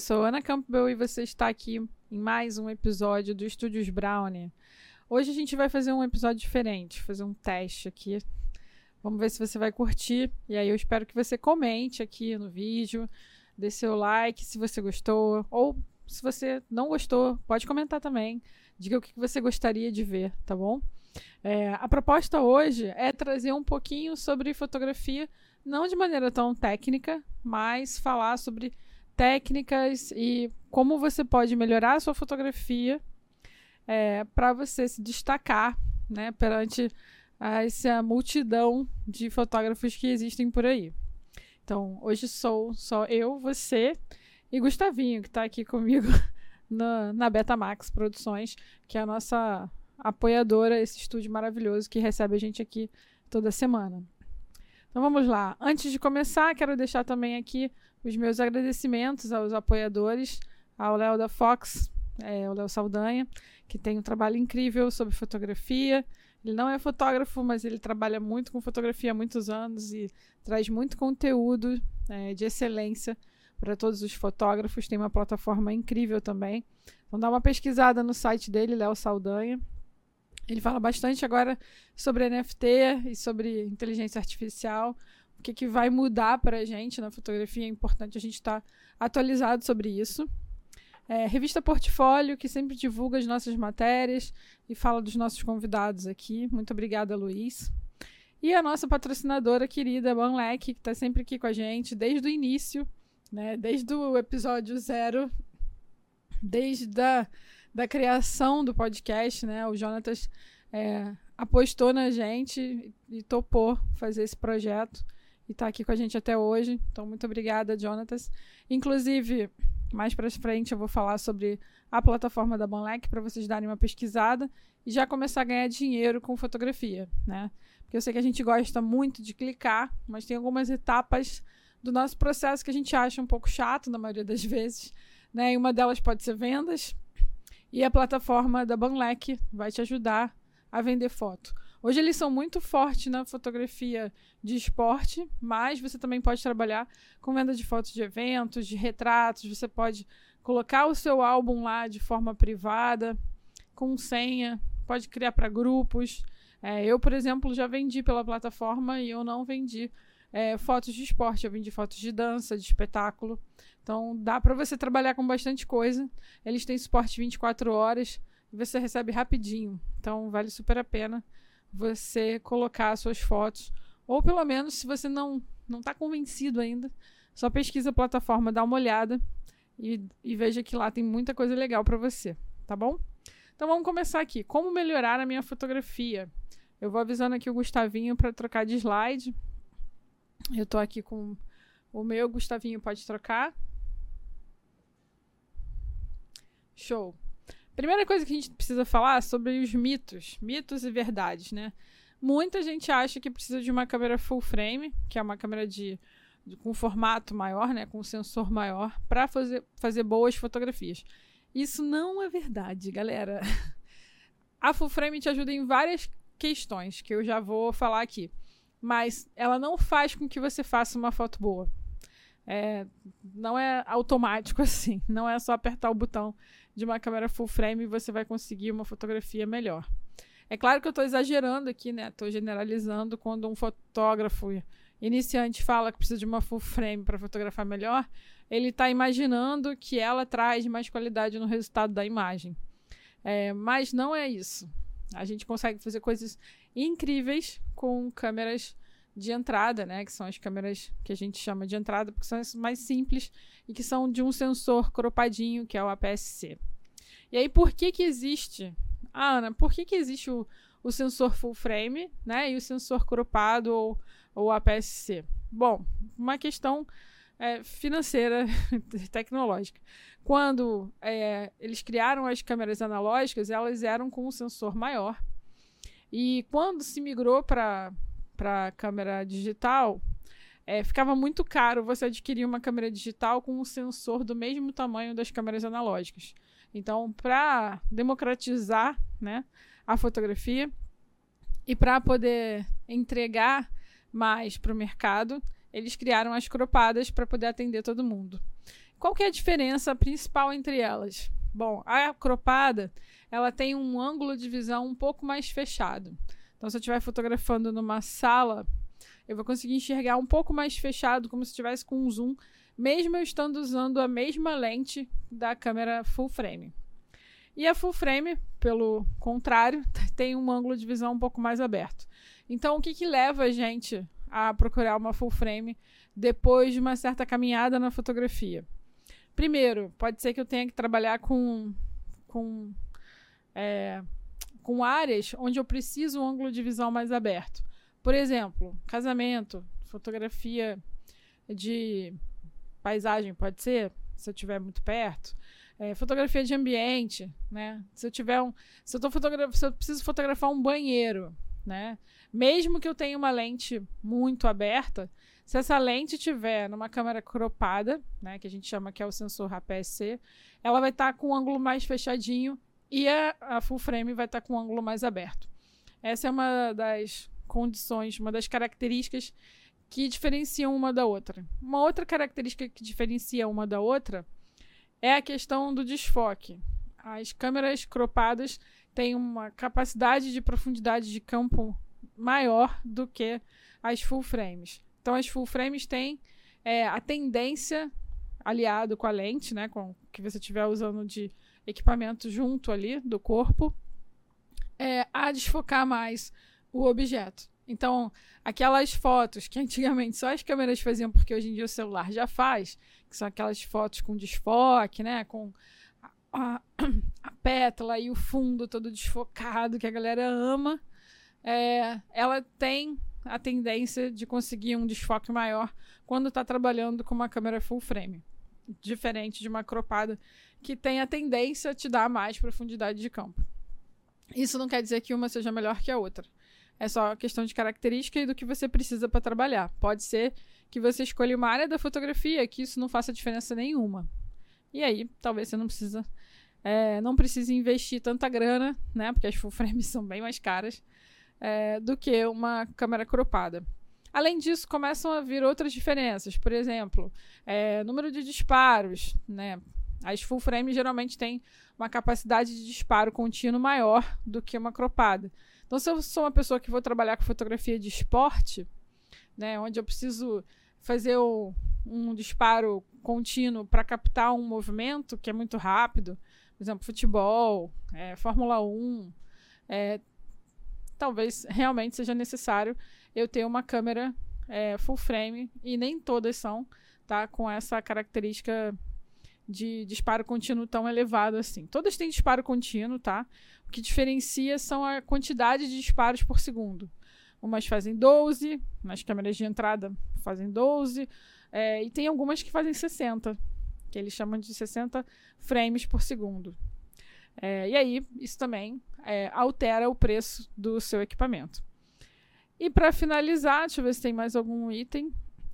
Eu sou Ana Campbell e você está aqui em mais um episódio do Estúdios Brownie. Hoje a gente vai fazer um episódio diferente, fazer um teste aqui. Vamos ver se você vai curtir. E aí eu espero que você comente aqui no vídeo, dê seu like se você gostou, ou se você não gostou, pode comentar também. Diga o que você gostaria de ver, tá bom? É, a proposta hoje é trazer um pouquinho sobre fotografia, não de maneira tão técnica, mas falar sobre técnicas e como você pode melhorar a sua fotografia é, para você se destacar né, perante essa multidão de fotógrafos que existem por aí. Então, hoje sou só eu, você e Gustavinho, que está aqui comigo na, na Betamax Produções, que é a nossa apoiadora, esse estúdio maravilhoso que recebe a gente aqui toda semana. Então vamos lá. Antes de começar, quero deixar também aqui os meus agradecimentos aos apoiadores, ao Léo da Fox, é, o Léo Saldanha, que tem um trabalho incrível sobre fotografia. Ele não é fotógrafo, mas ele trabalha muito com fotografia há muitos anos e traz muito conteúdo é, de excelência para todos os fotógrafos. Tem uma plataforma incrível também. Então dá uma pesquisada no site dele, Léo Saldanha. Ele fala bastante agora sobre NFT e sobre inteligência artificial, o que, que vai mudar para a gente na fotografia. É importante a gente estar tá atualizado sobre isso. É, revista Portfólio, que sempre divulga as nossas matérias e fala dos nossos convidados aqui. Muito obrigada, Luiz. E a nossa patrocinadora querida, Banlec, que está sempre aqui com a gente desde o início, né? desde o episódio zero, desde a da criação do podcast, né? O Jonatas é, apostou na gente e topou fazer esse projeto e está aqui com a gente até hoje. Então, muito obrigada, Jonatas. Inclusive, mais para frente eu vou falar sobre a plataforma da Banlec para vocês darem uma pesquisada e já começar a ganhar dinheiro com fotografia, né? Porque eu sei que a gente gosta muito de clicar, mas tem algumas etapas do nosso processo que a gente acha um pouco chato na maioria das vezes, né? E uma delas pode ser vendas, e a plataforma da Banlec vai te ajudar a vender foto. Hoje eles são muito fortes na fotografia de esporte, mas você também pode trabalhar com venda de fotos de eventos, de retratos. Você pode colocar o seu álbum lá de forma privada, com senha, pode criar para grupos. É, eu, por exemplo, já vendi pela plataforma e eu não vendi é, fotos de esporte, eu vendi fotos de dança, de espetáculo. Então dá para você trabalhar com bastante coisa. Eles têm suporte 24 horas e você recebe rapidinho. Então vale super a pena você colocar suas fotos. Ou pelo menos, se você não não está convencido ainda, só pesquisa a plataforma, dá uma olhada e, e veja que lá tem muita coisa legal para você, tá bom? Então vamos começar aqui. Como melhorar a minha fotografia? Eu vou avisando aqui o Gustavinho para trocar de slide. Eu estou aqui com o meu, Gustavinho pode trocar. Show. Primeira coisa que a gente precisa falar é sobre os mitos, mitos e verdades, né? Muita gente acha que precisa de uma câmera full frame, que é uma câmera de, de com formato maior, né, com sensor maior, para fazer, fazer boas fotografias. Isso não é verdade, galera. A full frame te ajuda em várias questões que eu já vou falar aqui, mas ela não faz com que você faça uma foto boa. É, não é automático assim, não é só apertar o botão de uma câmera full frame você vai conseguir uma fotografia melhor. É claro que eu estou exagerando aqui, né? Estou generalizando quando um fotógrafo iniciante fala que precisa de uma full frame para fotografar melhor, ele está imaginando que ela traz mais qualidade no resultado da imagem. É, mas não é isso. A gente consegue fazer coisas incríveis com câmeras de entrada, né? Que são as câmeras que a gente chama de entrada, porque são as mais simples e que são de um sensor cropadinho, que é o APS-C. E aí, por que que existe... Ah, Ana, por que que existe o, o sensor full frame, né? E o sensor cropado ou, ou APS-C? Bom, uma questão é, financeira tecnológica. Quando é, eles criaram as câmeras analógicas, elas eram com um sensor maior. E quando se migrou para para câmera digital, é, ficava muito caro você adquirir uma câmera digital com um sensor do mesmo tamanho das câmeras analógicas. Então, para democratizar né, a fotografia e para poder entregar mais para o mercado, eles criaram as cropadas para poder atender todo mundo. Qual que é a diferença principal entre elas? Bom, a cropada, ela tem um ângulo de visão um pouco mais fechado. Então, se eu estiver fotografando numa sala, eu vou conseguir enxergar um pouco mais fechado, como se estivesse com um zoom, mesmo eu estando usando a mesma lente da câmera full frame. E a full frame, pelo contrário, tem um ângulo de visão um pouco mais aberto. Então, o que, que leva a gente a procurar uma full frame depois de uma certa caminhada na fotografia? Primeiro, pode ser que eu tenha que trabalhar com, com, é, com áreas onde eu preciso um ângulo de visão mais aberto. Por exemplo, casamento, fotografia de paisagem, pode ser, se eu estiver muito perto. É, fotografia de ambiente, né? Se eu tiver um, se eu tô fotografando, se eu preciso fotografar um banheiro, né? Mesmo que eu tenha uma lente muito aberta, se essa lente tiver numa câmera cropada, né, que a gente chama que é o sensor APS-C, ela vai estar tá com um ângulo mais fechadinho e a, a full frame vai estar tá com um ângulo mais aberto. Essa é uma das condições, uma das características que diferenciam uma da outra. Uma outra característica que diferencia uma da outra é a questão do desfoque. As câmeras cropadas têm uma capacidade de profundidade de campo maior do que as full frames. Então, as full frames têm é, a tendência, aliado com a lente, né, com que você estiver usando de equipamento junto ali do corpo, é, a desfocar mais o objeto. Então, aquelas fotos que antigamente só as câmeras faziam, porque hoje em dia o celular já faz, que são aquelas fotos com desfoque, né, com a, a, pétala e o fundo todo desfocado, que a galera ama, é, ela tem a tendência de conseguir um desfoque maior quando está trabalhando com uma câmera full frame. Diferente de uma cropada que tem a tendência a te dar mais profundidade de campo. Isso não quer dizer que uma seja melhor que a outra. É só questão de característica e do que você precisa para trabalhar. Pode ser que você escolha uma área da fotografia que isso não faça diferença nenhuma. E aí, talvez você não precisa, é, não precise investir tanta grana, né? Porque as full frames são bem mais caras é, do que uma câmera cropada. Além disso, começam a vir outras diferenças. Por exemplo, é, número de disparos. Né? As full frame geralmente têm uma capacidade de disparo contínuo maior do que uma cropada. Então, se eu sou uma pessoa que vou trabalhar com fotografia de esporte, né, onde eu preciso fazer o, um disparo contínuo para captar um movimento que é muito rápido, por exemplo, futebol, é, Fórmula 1, é, talvez realmente seja necessário eu ter uma câmera é, full frame e nem todas são, tá? Com essa característica de disparo contínuo tão elevado assim. Todas têm disparo contínuo, tá? O que diferencia são a quantidade de disparos por segundo. Umas fazem 12, nas câmeras de entrada fazem 12, é, e tem algumas que fazem 60, que eles chamam de 60 frames por segundo. É, e aí, isso também é, altera o preço do seu equipamento. E para finalizar, deixa eu ver se tem mais algum item.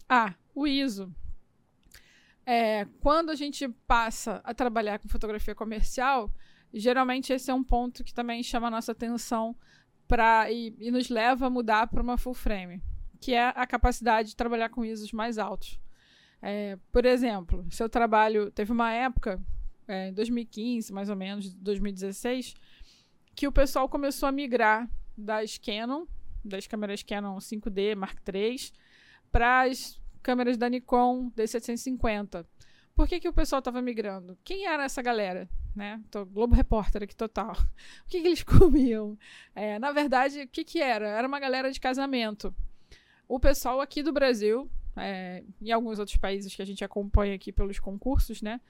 Ah, o ISO. É, quando a gente passa a trabalhar com fotografia comercial, geralmente esse é um ponto que também chama a nossa atenção pra, e, e nos leva a mudar para uma full frame, que é a capacidade de trabalhar com ISOs mais altos. É, por exemplo, se eu trabalho. Teve uma época, é, em 2015, mais ou menos, 2016, que o pessoal começou a migrar das Canon, das câmeras Canon 5D Mark III, para as câmeras da Nikon D750. Por que, que o pessoal estava migrando? Quem era essa galera? Né? Tô Globo Repórter aqui total. O que, que eles comiam? É, na verdade, o que, que era? Era uma galera de casamento. O pessoal aqui do Brasil, é, e alguns outros países que a gente acompanha aqui pelos concursos, né?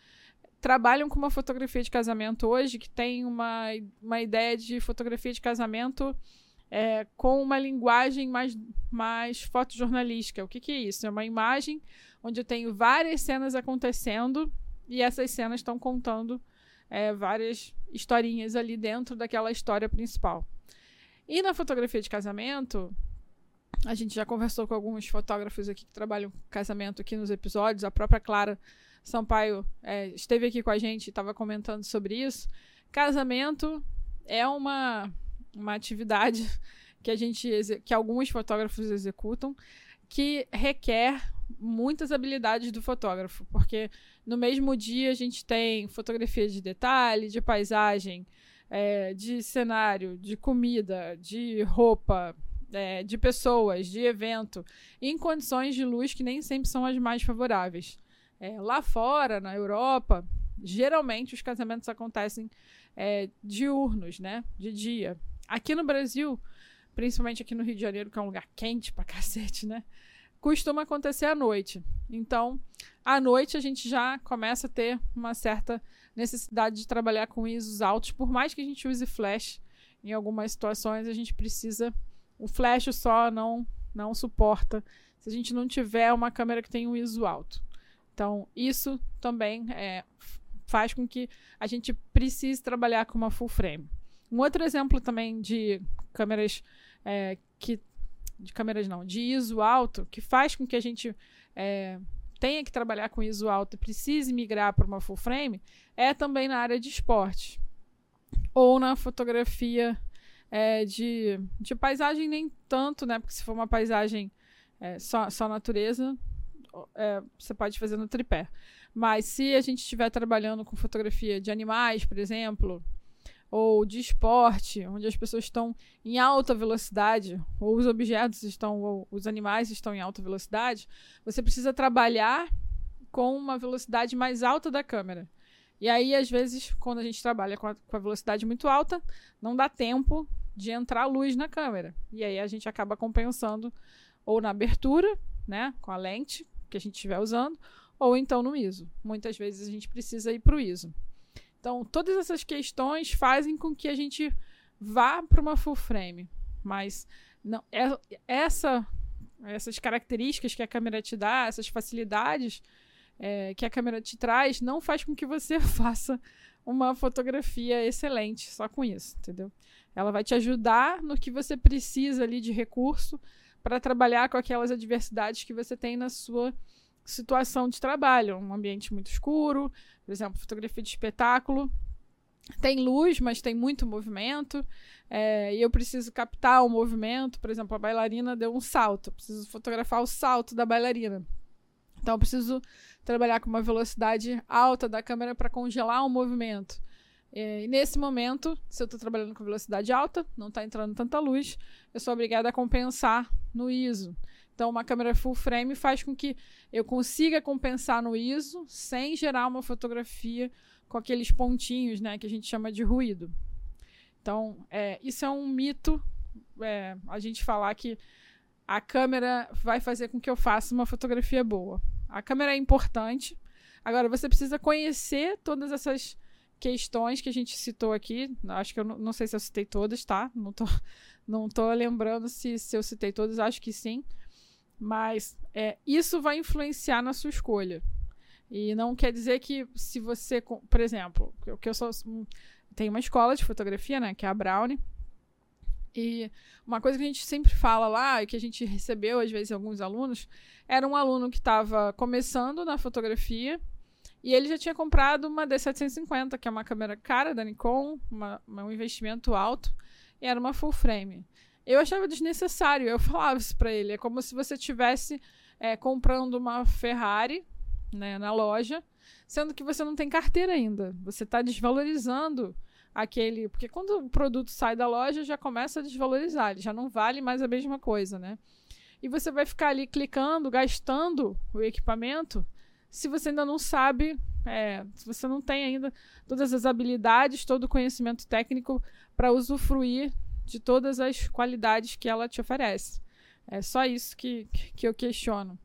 trabalham com uma fotografia de casamento hoje que tem uma, uma ideia de fotografia de casamento é, com uma linguagem mais, mais fotojornalística. O que, que é isso? É uma imagem onde eu tenho várias cenas acontecendo e essas cenas estão contando é, várias historinhas ali dentro daquela história principal. E na fotografia de casamento, a gente já conversou com alguns fotógrafos aqui que trabalham com casamento aqui nos episódios, a própria Clara Sampaio é, esteve aqui com a gente e estava comentando sobre isso. Casamento é uma, uma atividade que a gente que alguns fotógrafos executam que requer muitas habilidades do fotógrafo, porque no mesmo dia a gente tem fotografia de detalhe, de paisagem, é, de cenário, de comida, de roupa, é, de pessoas, de evento, em condições de luz que nem sempre são as mais favoráveis. É, lá fora, na Europa, geralmente os casamentos acontecem é, diurnos, né? De dia. Aqui no Brasil, principalmente aqui no Rio de Janeiro, que é um lugar quente pra cacete, né? Costuma acontecer à noite. Então, à noite a gente já começa a ter uma certa necessidade de trabalhar com ISOs altos, por mais que a gente use flash, em algumas situações a gente precisa. O flash só não, não suporta se a gente não tiver uma câmera que tem um ISO alto. Então, isso também é, faz com que a gente precise trabalhar com uma full frame. Um outro exemplo também de câmeras é, que. De câmeras não, de ISO alto, que faz com que a gente é, tenha que trabalhar com ISO alto e precise migrar para uma full frame, é também na área de esporte. Ou na fotografia é, de, de paisagem, nem tanto, né? Porque se for uma paisagem é, só, só natureza, é, você pode fazer no tripé. Mas se a gente estiver trabalhando com fotografia de animais, por exemplo, ou de esporte, onde as pessoas estão em alta velocidade, ou os objetos estão, ou os animais estão em alta velocidade, você precisa trabalhar com uma velocidade mais alta da câmera. E aí, às vezes, quando a gente trabalha com a, com a velocidade muito alta, não dá tempo de entrar luz na câmera. E aí a gente acaba compensando ou na abertura, né, com a lente que a gente estiver usando, ou então no ISO. Muitas vezes a gente precisa ir para o ISO. Então, todas essas questões fazem com que a gente vá para uma full frame. Mas não, é, essa, essas características que a câmera te dá, essas facilidades é, que a câmera te traz, não faz com que você faça uma fotografia excelente só com isso, entendeu? Ela vai te ajudar no que você precisa ali de recurso para trabalhar com aquelas adversidades que você tem na sua situação de trabalho, um ambiente muito escuro, por exemplo, fotografia de espetáculo. Tem luz, mas tem muito movimento, é, e eu preciso captar o movimento. Por exemplo, a bailarina deu um salto, eu preciso fotografar o salto da bailarina. Então, eu preciso trabalhar com uma velocidade alta da câmera para congelar o movimento. É, e nesse momento, se eu estou trabalhando com velocidade alta, não está entrando tanta luz, eu sou obrigada a compensar no ISO. Então, uma câmera full frame faz com que eu consiga compensar no ISO sem gerar uma fotografia com aqueles pontinhos, né, que a gente chama de ruído. Então, é, isso é um mito, é, a gente falar que a câmera vai fazer com que eu faça uma fotografia boa. A câmera é importante. Agora, você precisa conhecer todas essas questões que a gente citou aqui. Acho que eu não, não sei se eu citei todas, tá? Não tô, não tô lembrando se, se eu citei todas, acho que sim. Mas é, isso vai influenciar na sua escolha. E não quer dizer que se você, por exemplo, que eu sou tem uma escola de fotografia, né, que é a Brownie. E uma coisa que a gente sempre fala lá e que a gente recebeu às vezes alguns alunos, era um aluno que estava começando na fotografia e ele já tinha comprado uma D750, que é uma câmera cara da Nikon, uma, um investimento alto, e era uma full frame. Eu achava desnecessário, eu falava isso para ele. É como se você tivesse é, comprando uma Ferrari né, na loja, sendo que você não tem carteira ainda. Você está desvalorizando aquele. Porque quando o produto sai da loja, já começa a desvalorizar, ele já não vale mais a mesma coisa, né? E você vai ficar ali clicando, gastando o equipamento, se você ainda não sabe, é, se você não tem ainda todas as habilidades, todo o conhecimento técnico para usufruir de todas as qualidades que ela te oferece. É só isso que, que eu questiono.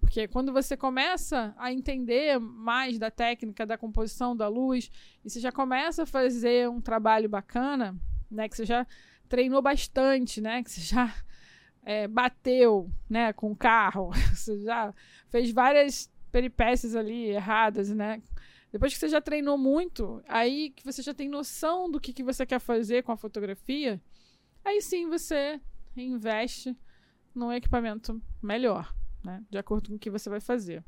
Porque quando você começa a entender mais da técnica, da composição da luz, e você já começa a fazer um trabalho bacana, né, que você já treinou bastante, né, que você já é, bateu né, com o carro, você já fez várias peripécias ali erradas, né? Depois que você já treinou muito, aí que você já tem noção do que, que você quer fazer com a fotografia, aí sim você investe num equipamento melhor, né? De acordo com o que você vai fazer.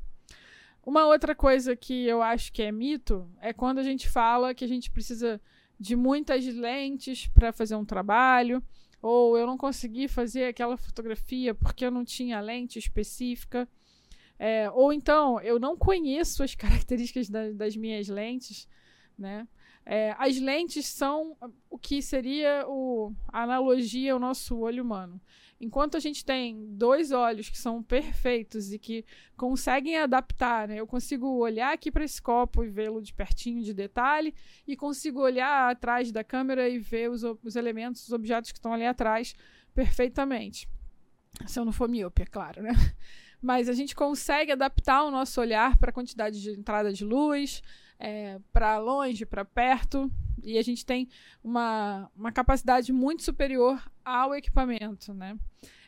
Uma outra coisa que eu acho que é mito é quando a gente fala que a gente precisa de muitas lentes para fazer um trabalho, ou eu não consegui fazer aquela fotografia porque eu não tinha lente específica. É, ou então, eu não conheço as características da, das minhas lentes, né? É, as lentes são o que seria o, a analogia ao nosso olho humano. Enquanto a gente tem dois olhos que são perfeitos e que conseguem adaptar, né? eu consigo olhar aqui para esse copo e vê-lo de pertinho, de detalhe, e consigo olhar atrás da câmera e ver os, os elementos, os objetos que estão ali atrás perfeitamente. Se eu não for míope, é claro, né? Mas a gente consegue adaptar o nosso olhar para a quantidade de entrada de luz, é, para longe, para perto, e a gente tem uma, uma capacidade muito superior ao equipamento, né?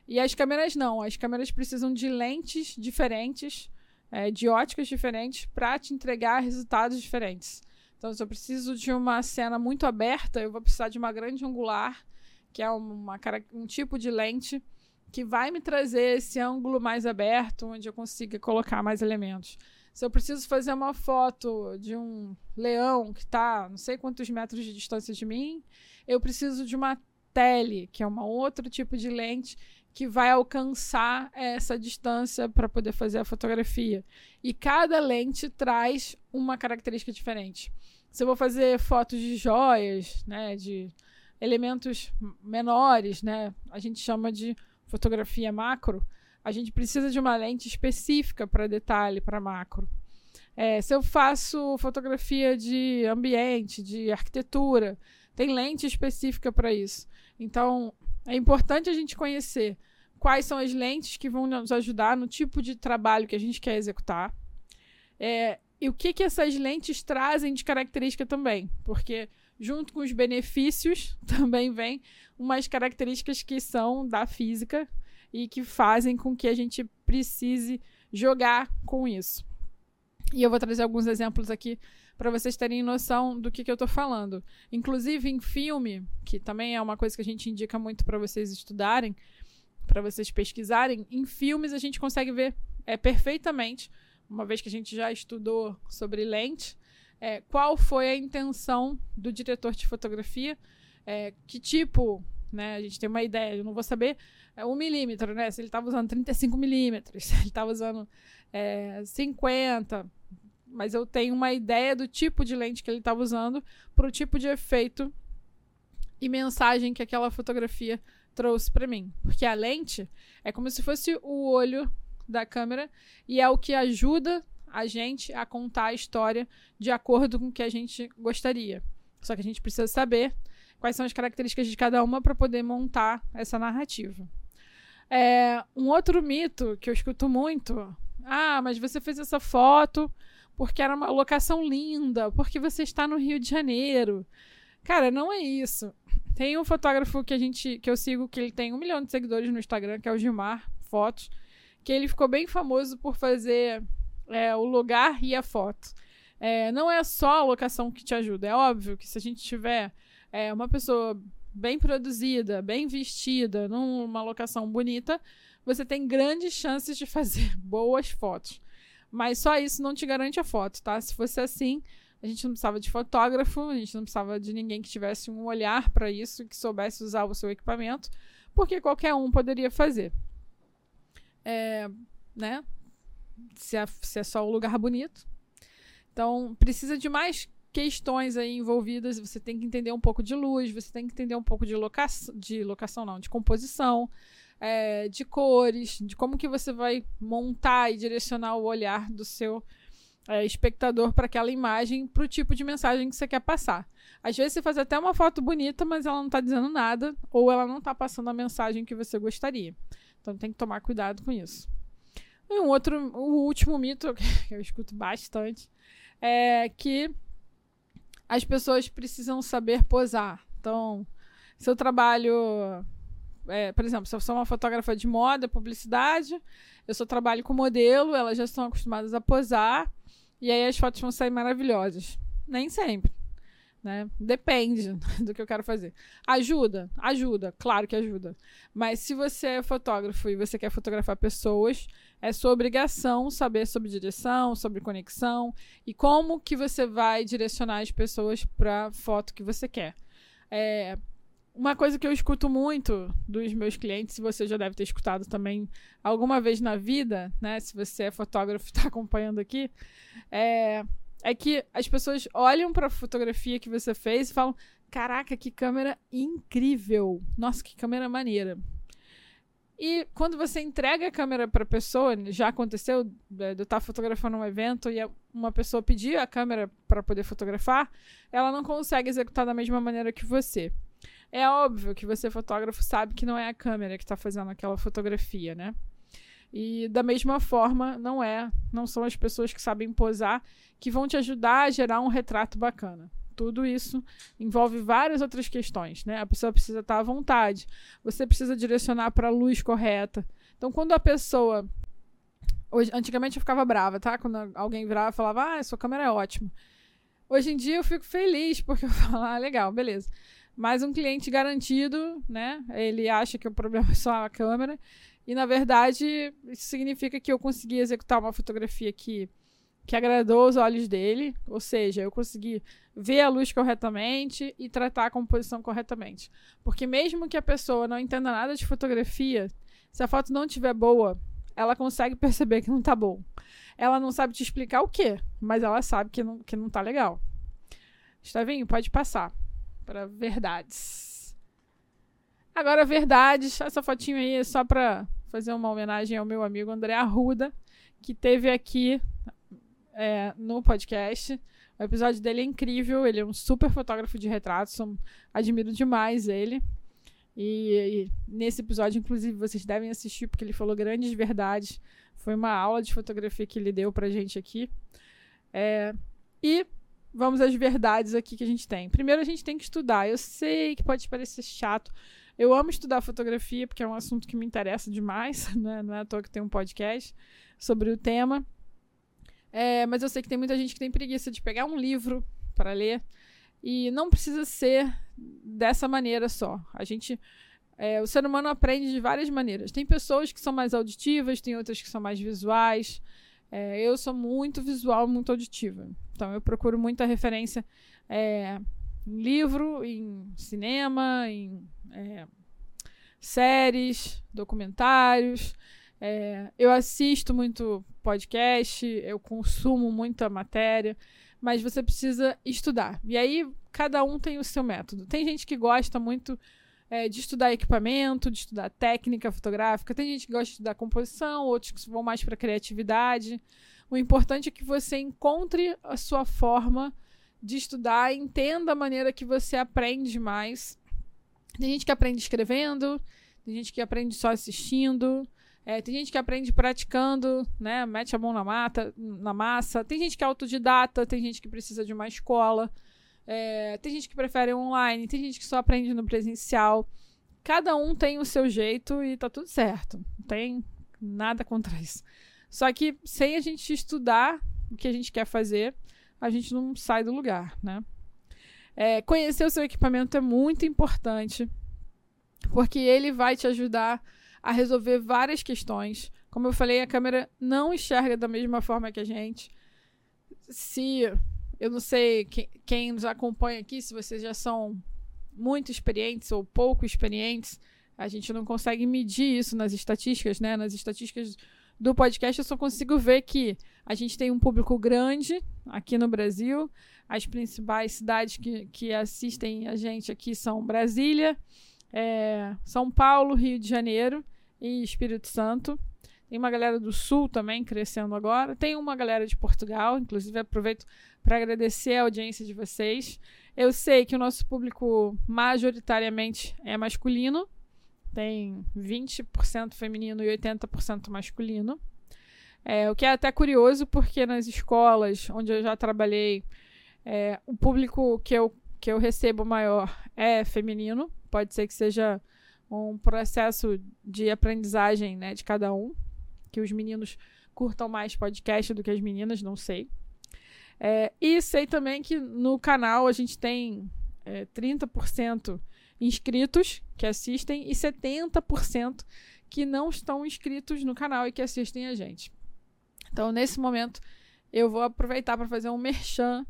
E as câmeras não, as câmeras precisam de lentes diferentes, é, de óticas diferentes, para te entregar resultados diferentes. Então, se eu preciso de uma cena muito aberta, eu vou precisar de uma grande angular, que é uma, um tipo de lente que vai me trazer esse ângulo mais aberto, onde eu consiga colocar mais elementos. Se eu preciso fazer uma foto de um leão que está não sei quantos metros de distância de mim, eu preciso de uma tele, que é um outro tipo de lente que vai alcançar essa distância para poder fazer a fotografia. E cada lente traz uma característica diferente. Se eu vou fazer fotos de joias, né, de elementos menores, né, a gente chama de fotografia macro a gente precisa de uma lente específica para detalhe, para macro. É, se eu faço fotografia de ambiente, de arquitetura, tem lente específica para isso. Então, é importante a gente conhecer quais são as lentes que vão nos ajudar no tipo de trabalho que a gente quer executar. É, e o que, que essas lentes trazem de característica também. Porque, junto com os benefícios, também vem umas características que são da física e que fazem com que a gente precise jogar com isso. E eu vou trazer alguns exemplos aqui para vocês terem noção do que, que eu estou falando. Inclusive em filme, que também é uma coisa que a gente indica muito para vocês estudarem, para vocês pesquisarem, em filmes a gente consegue ver é, perfeitamente, uma vez que a gente já estudou sobre lente, é, qual foi a intenção do diretor de fotografia, é, que tipo, né, a gente tem uma ideia, eu não vou saber é, 1 milímetro, né? Se ele estava usando 35 milímetros, se ele estava usando é, 50. Mas eu tenho uma ideia do tipo de lente que ele estava usando para o tipo de efeito e mensagem que aquela fotografia trouxe para mim. Porque a lente é como se fosse o olho da câmera e é o que ajuda a gente a contar a história de acordo com o que a gente gostaria. Só que a gente precisa saber quais são as características de cada uma para poder montar essa narrativa. É, um outro mito que eu escuto muito. Ah, mas você fez essa foto porque era uma locação linda, porque você está no Rio de Janeiro. Cara, não é isso. Tem um fotógrafo que a gente que eu sigo que ele tem um milhão de seguidores no Instagram, que é o Gilmar Fotos, que ele ficou bem famoso por fazer é, o lugar e a foto. É, não é só a locação que te ajuda. É óbvio que se a gente tiver é, uma pessoa bem produzida, bem vestida, numa locação bonita, você tem grandes chances de fazer boas fotos. Mas só isso não te garante a foto, tá? Se fosse assim, a gente não precisava de fotógrafo, a gente não precisava de ninguém que tivesse um olhar para isso, que soubesse usar o seu equipamento, porque qualquer um poderia fazer. É, né? Se é, se é só um lugar bonito. Então, precisa de mais questões aí envolvidas, você tem que entender um pouco de luz, você tem que entender um pouco de locação, de locação não, de composição, é, de cores, de como que você vai montar e direcionar o olhar do seu é, espectador para aquela imagem, para o tipo de mensagem que você quer passar. Às vezes você faz até uma foto bonita, mas ela não está dizendo nada, ou ela não está passando a mensagem que você gostaria. Então tem que tomar cuidado com isso. E um outro, o último mito que eu escuto bastante é que as pessoas precisam saber posar. Então, se eu trabalho, é, por exemplo, se eu sou uma fotógrafa de moda, publicidade, eu só trabalho com modelo, elas já estão acostumadas a posar, e aí as fotos vão sair maravilhosas. Nem sempre. Né? Depende do que eu quero fazer. Ajuda, ajuda, claro que ajuda. Mas se você é fotógrafo e você quer fotografar pessoas, é sua obrigação saber sobre direção, sobre conexão e como que você vai direcionar as pessoas para a foto que você quer. É, uma coisa que eu escuto muito dos meus clientes, você já deve ter escutado também alguma vez na vida, né? Se você é fotógrafo e está acompanhando aqui, é, é que as pessoas olham para a fotografia que você fez e falam: Caraca, que câmera incrível! Nossa, que câmera maneira! E quando você entrega a câmera para a pessoa, já aconteceu de eu estar fotografando um evento e uma pessoa pedir a câmera para poder fotografar, ela não consegue executar da mesma maneira que você. É óbvio que você, fotógrafo, sabe que não é a câmera que está fazendo aquela fotografia, né? E da mesma forma, não é, não são as pessoas que sabem posar que vão te ajudar a gerar um retrato bacana. Tudo isso envolve várias outras questões, né? A pessoa precisa estar à vontade, você precisa direcionar para a luz correta. Então, quando a pessoa Hoje, antigamente eu ficava brava, tá? Quando alguém virava e falava, ah, sua câmera é ótima. Hoje em dia eu fico feliz, porque eu falo, ah, legal, beleza. Mas um cliente garantido, né? Ele acha que o problema é só a câmera. E na verdade, isso significa que eu consegui executar uma fotografia que, que agradou os olhos dele, ou seja, eu consegui ver a luz corretamente e tratar a composição corretamente. Porque mesmo que a pessoa não entenda nada de fotografia, se a foto não estiver boa, ela consegue perceber que não está bom. Ela não sabe te explicar o que, mas ela sabe que não, que não tá legal. Estavinho, pode passar para verdades. Agora, verdades, essa fotinho aí é só para fazer uma homenagem ao meu amigo André Arruda, que teve aqui é, no podcast. O episódio dele é incrível, ele é um super fotógrafo de retratos, admiro demais ele. E, e, nesse episódio, inclusive, vocês devem assistir porque ele falou grandes verdades. Foi uma aula de fotografia que ele deu pra gente aqui. É, e vamos às verdades aqui que a gente tem. Primeiro, a gente tem que estudar. Eu sei que pode parecer chato, eu amo estudar fotografia porque é um assunto que me interessa demais, né? não é à toa que tem um podcast sobre o tema. É, mas eu sei que tem muita gente que tem preguiça de pegar um livro para ler e não precisa ser dessa maneira só. A gente, é, o ser humano aprende de várias maneiras. Tem pessoas que são mais auditivas, tem outras que são mais visuais. É, eu sou muito visual, muito auditiva. Então eu procuro muita referência é, em livro, em cinema, em é, séries, documentários. É, eu assisto muito podcast, eu consumo muita matéria, mas você precisa estudar. E aí, cada um tem o seu método. Tem gente que gosta muito é, de estudar equipamento, de estudar técnica fotográfica, tem gente que gosta de estudar composição, outros que vão mais para criatividade. O importante é que você encontre a sua forma de estudar, entenda a maneira que você aprende mais tem gente que aprende escrevendo, tem gente que aprende só assistindo, é, tem gente que aprende praticando, né? Mete a mão na, mata, na massa. Tem gente que é autodidata, tem gente que precisa de uma escola. É, tem gente que prefere online, tem gente que só aprende no presencial. Cada um tem o seu jeito e tá tudo certo. Não tem nada contra isso. Só que sem a gente estudar o que a gente quer fazer, a gente não sai do lugar, né? É, conhecer o seu equipamento é muito importante, porque ele vai te ajudar a resolver várias questões. Como eu falei, a câmera não enxerga da mesma forma que a gente. Se eu não sei quem, quem nos acompanha aqui, se vocês já são muito experientes ou pouco experientes, a gente não consegue medir isso nas estatísticas, né? Nas estatísticas do podcast, eu só consigo ver que a gente tem um público grande aqui no Brasil. As principais cidades que, que assistem a gente aqui são Brasília, é, São Paulo, Rio de Janeiro e Espírito Santo. Tem uma galera do Sul também crescendo agora. Tem uma galera de Portugal, inclusive aproveito para agradecer a audiência de vocês. Eu sei que o nosso público majoritariamente é masculino, tem 20% feminino e 80% masculino. É, o que é até curioso, porque nas escolas onde eu já trabalhei, é, o público que eu, que eu recebo maior é feminino. Pode ser que seja um processo de aprendizagem né, de cada um, que os meninos curtam mais podcast do que as meninas, não sei. É, e sei também que no canal a gente tem é, 30% inscritos que assistem e 70% que não estão inscritos no canal e que assistem a gente. Então, nesse momento, eu vou aproveitar para fazer um merchan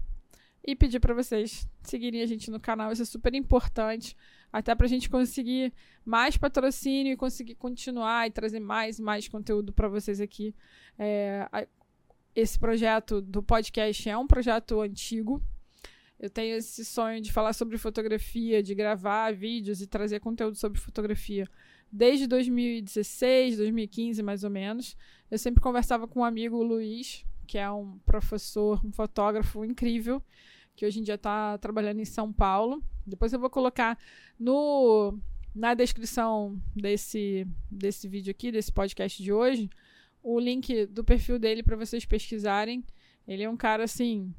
e pedir para vocês seguirem a gente no canal, isso é super importante, até para a gente conseguir mais patrocínio e conseguir continuar e trazer mais e mais conteúdo para vocês aqui. É, esse projeto do podcast é um projeto antigo. Eu tenho esse sonho de falar sobre fotografia, de gravar vídeos e trazer conteúdo sobre fotografia desde 2016, 2015 mais ou menos. Eu sempre conversava com um amigo, o Luiz, que é um professor, um fotógrafo incrível, que hoje em dia está trabalhando em São Paulo. Depois eu vou colocar no na descrição desse, desse vídeo aqui, desse podcast de hoje, o link do perfil dele para vocês pesquisarem. Ele é um cara assim,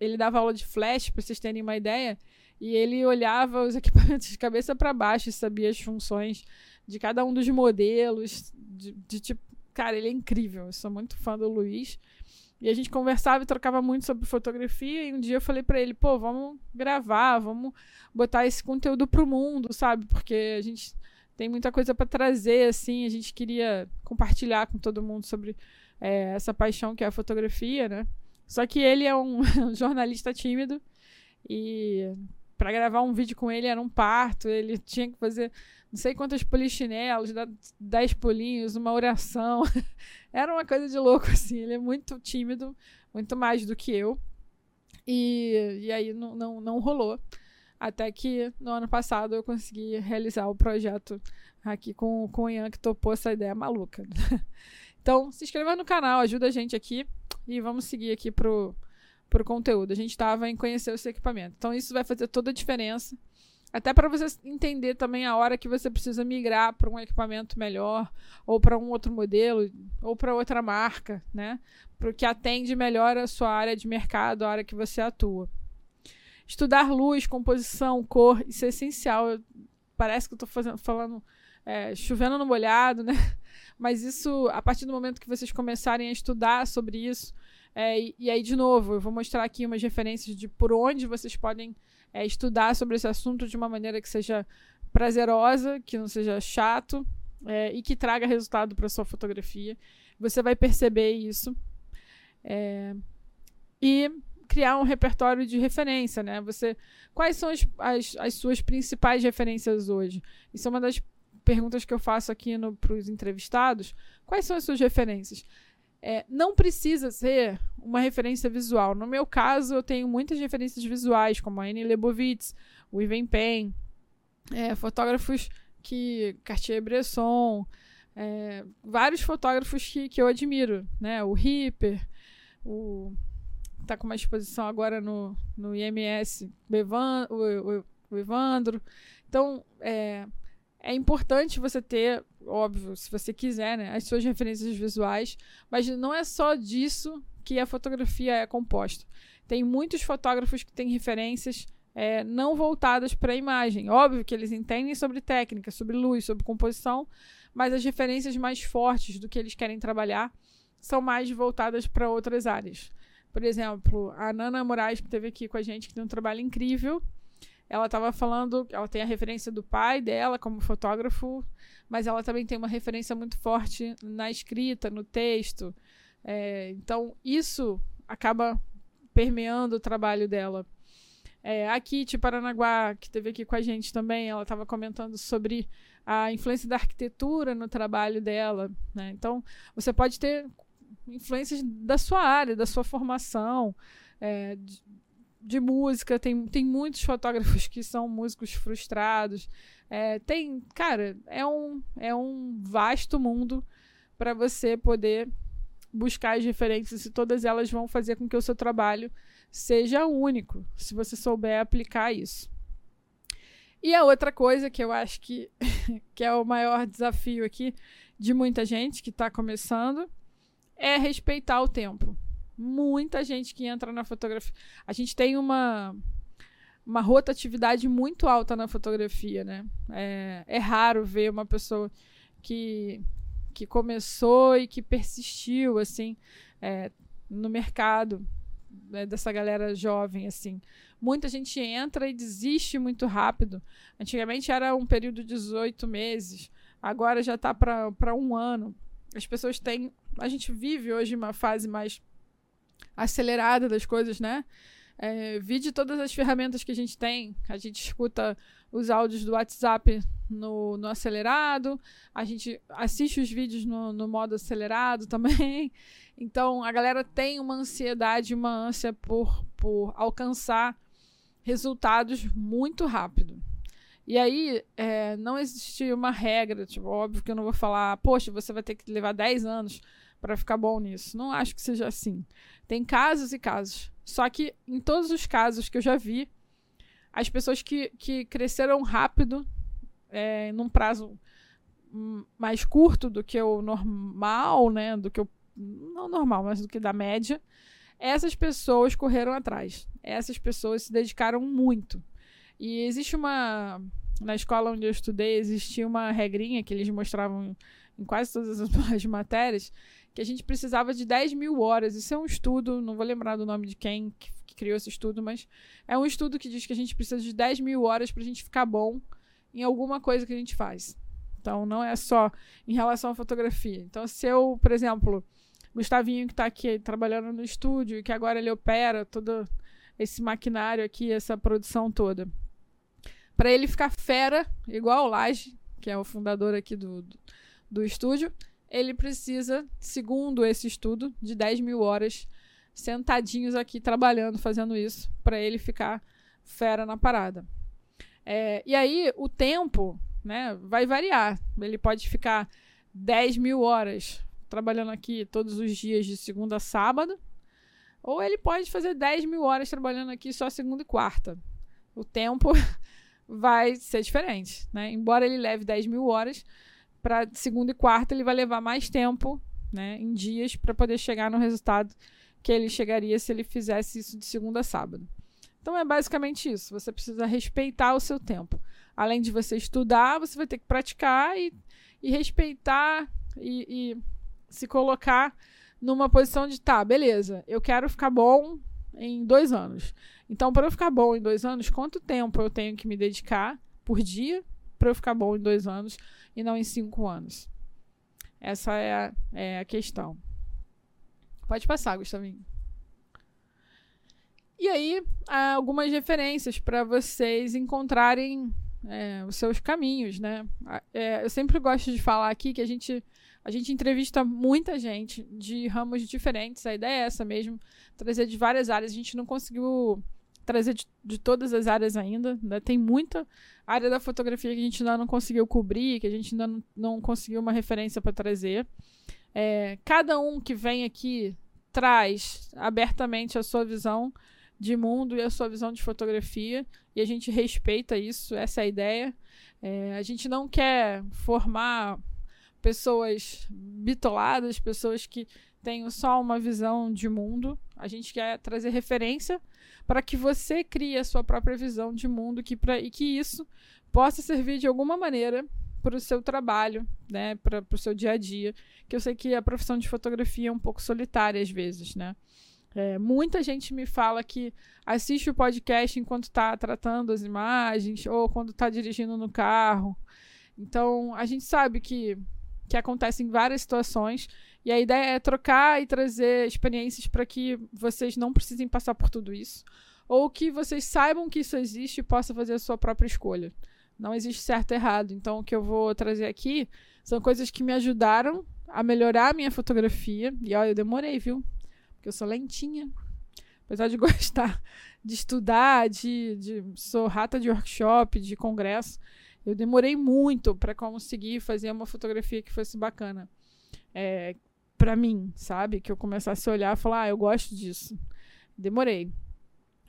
ele dava aula de flash para vocês terem uma ideia, e ele olhava os equipamentos de cabeça para baixo e sabia as funções de cada um dos modelos, de, de tipo, cara, ele é incrível. Eu sou muito fã do Luiz. E a gente conversava e trocava muito sobre fotografia. E um dia eu falei para ele: pô, vamos gravar, vamos botar esse conteúdo pro mundo, sabe? Porque a gente tem muita coisa para trazer, assim. A gente queria compartilhar com todo mundo sobre é, essa paixão que é a fotografia, né? Só que ele é um jornalista tímido e para gravar um vídeo com ele era um parto. Ele tinha que fazer não sei quantos polichinelos, dez pulinhos, uma oração. Era uma coisa de louco, assim. Ele é muito tímido, muito mais do que eu. E, e aí não, não, não rolou. Até que no ano passado eu consegui realizar o projeto aqui com, com o Ian, que topou essa ideia maluca. então, se inscreva no canal, ajuda a gente aqui e vamos seguir aqui pro, pro conteúdo. A gente estava em conhecer esse equipamento. Então, isso vai fazer toda a diferença até para você entender também a hora que você precisa migrar para um equipamento melhor, ou para um outro modelo, ou para outra marca, né? Porque atende melhor a sua área de mercado, a área que você atua. Estudar luz, composição, cor, isso é essencial. Parece que eu estou falando é, chovendo no molhado, né? Mas isso, a partir do momento que vocês começarem a estudar sobre isso, é, e, e aí, de novo, eu vou mostrar aqui umas referências de por onde vocês podem é, estudar sobre esse assunto de uma maneira que seja prazerosa, que não seja chato é, e que traga resultado para sua fotografia. Você vai perceber isso. É, e criar um repertório de referência, né? Você, quais são as, as, as, suas principais referências hoje? Isso é uma das perguntas que eu faço aqui para os entrevistados. Quais são as suas referências? É, não precisa ser uma referência visual. No meu caso, eu tenho muitas referências visuais, como a Annie Leibovitz, o Ivan Pen, é, fotógrafos que. Cartier-Bresson, é, vários fotógrafos que, que eu admiro, né? O Ripper, o. Tá com uma exposição agora no, no IMS, o, o, o Evandro. Então, é, é importante você ter, óbvio, se você quiser, né, as suas referências visuais, mas não é só disso que a fotografia é composta. Tem muitos fotógrafos que têm referências é, não voltadas para a imagem. Óbvio que eles entendem sobre técnica, sobre luz, sobre composição, mas as referências mais fortes do que eles querem trabalhar são mais voltadas para outras áreas. Por exemplo, a Nana Moraes, que esteve aqui com a gente, que tem um trabalho incrível, ela estava falando, ela tem a referência do pai dela como fotógrafo, mas ela também tem uma referência muito forte na escrita, no texto. É, então, isso acaba permeando o trabalho dela. É, a Kitty Paranaguá, que esteve aqui com a gente também, ela estava comentando sobre a influência da arquitetura no trabalho dela. Né? Então, você pode ter influências da sua área, da sua formação, é, de, de música, tem, tem muitos fotógrafos que são músicos frustrados. É, tem, cara, é um, é um vasto mundo para você poder buscar as referências e todas elas vão fazer com que o seu trabalho seja único, se você souber aplicar isso. E a outra coisa que eu acho que, que é o maior desafio aqui de muita gente que está começando é respeitar o tempo muita gente que entra na fotografia. A gente tem uma uma rotatividade muito alta na fotografia, né? É, é raro ver uma pessoa que, que começou e que persistiu, assim, é, no mercado né, dessa galera jovem, assim. Muita gente entra e desiste muito rápido. Antigamente era um período de 18 meses, agora já está para um ano. As pessoas têm... A gente vive hoje uma fase mais acelerada das coisas, né? É, vide todas as ferramentas que a gente tem. A gente escuta os áudios do WhatsApp no, no acelerado, a gente assiste os vídeos no, no modo acelerado também. Então a galera tem uma ansiedade, uma ânsia por, por alcançar resultados muito rápido. E aí, é, não existe uma regra, tipo, óbvio que eu não vou falar, poxa, você vai ter que levar 10 anos para ficar bom nisso. Não acho que seja assim. Tem casos e casos. Só que em todos os casos que eu já vi, as pessoas que, que cresceram rápido, é, num prazo mais curto do que o normal, né? Do que o. Não normal, mas do que da média. Essas pessoas correram atrás. Essas pessoas se dedicaram muito. E existe uma. Na escola onde eu estudei, existia uma regrinha que eles mostravam em quase todas as matérias, que a gente precisava de 10 mil horas. Isso é um estudo, não vou lembrar do nome de quem que, que criou esse estudo, mas é um estudo que diz que a gente precisa de 10 mil horas para a gente ficar bom em alguma coisa que a gente faz. Então, não é só em relação à fotografia. Então, se eu, por exemplo, Gustavinho que está aqui trabalhando no estúdio e que agora ele opera todo esse maquinário aqui, essa produção toda. Para ele ficar fera, igual o Laje, que é o fundador aqui do, do, do estúdio, ele precisa, segundo esse estudo, de 10 mil horas sentadinhos aqui trabalhando, fazendo isso, para ele ficar fera na parada. É, e aí, o tempo né, vai variar. Ele pode ficar 10 mil horas trabalhando aqui todos os dias, de segunda a sábado, ou ele pode fazer 10 mil horas trabalhando aqui só segunda e quarta. O tempo vai ser diferente. Né? Embora ele leve 10 mil horas, para segunda e quarta ele vai levar mais tempo né, em dias para poder chegar no resultado que ele chegaria se ele fizesse isso de segunda a sábado. Então é basicamente isso. Você precisa respeitar o seu tempo. Além de você estudar, você vai ter que praticar e, e respeitar e, e se colocar numa posição de tá, beleza, eu quero ficar bom em dois anos. Então, para eu ficar bom em dois anos, quanto tempo eu tenho que me dedicar por dia para eu ficar bom em dois anos e não em cinco anos? Essa é a, é a questão. Pode passar, Gustavinho. E aí, algumas referências para vocês encontrarem é, os seus caminhos, né? É, eu sempre gosto de falar aqui que a gente, a gente entrevista muita gente de ramos diferentes. A ideia é essa mesmo, trazer de várias áreas. A gente não conseguiu trazer de, de todas as áreas ainda. Né? Tem muita área da fotografia que a gente ainda não conseguiu cobrir, que a gente ainda não, não conseguiu uma referência para trazer. É, cada um que vem aqui traz abertamente a sua visão de mundo e a sua visão de fotografia e a gente respeita isso, essa é a ideia. É, a gente não quer formar pessoas bitoladas, pessoas que tenham só uma visão de mundo. A gente quer trazer referência para que você crie a sua própria visão de mundo que pra, e que isso possa servir de alguma maneira para o seu trabalho, né, para o seu dia a dia. Que eu sei que a profissão de fotografia é um pouco solitária às vezes, né? É, muita gente me fala que assiste o podcast enquanto está tratando as imagens ou quando está dirigindo no carro. Então, a gente sabe que, que acontecem várias situações e a ideia é trocar e trazer experiências para que vocês não precisem passar por tudo isso ou que vocês saibam que isso existe e possam fazer a sua própria escolha. Não existe certo e errado. Então, o que eu vou trazer aqui são coisas que me ajudaram a melhorar a minha fotografia. E olha, eu demorei, viu? Porque eu sou lentinha. Apesar de gostar de estudar, de, de sou rata de workshop, de congresso, eu demorei muito para conseguir fazer uma fotografia que fosse bacana. É, para mim, sabe? Que eu começasse a olhar e falar, ah, eu gosto disso. Demorei.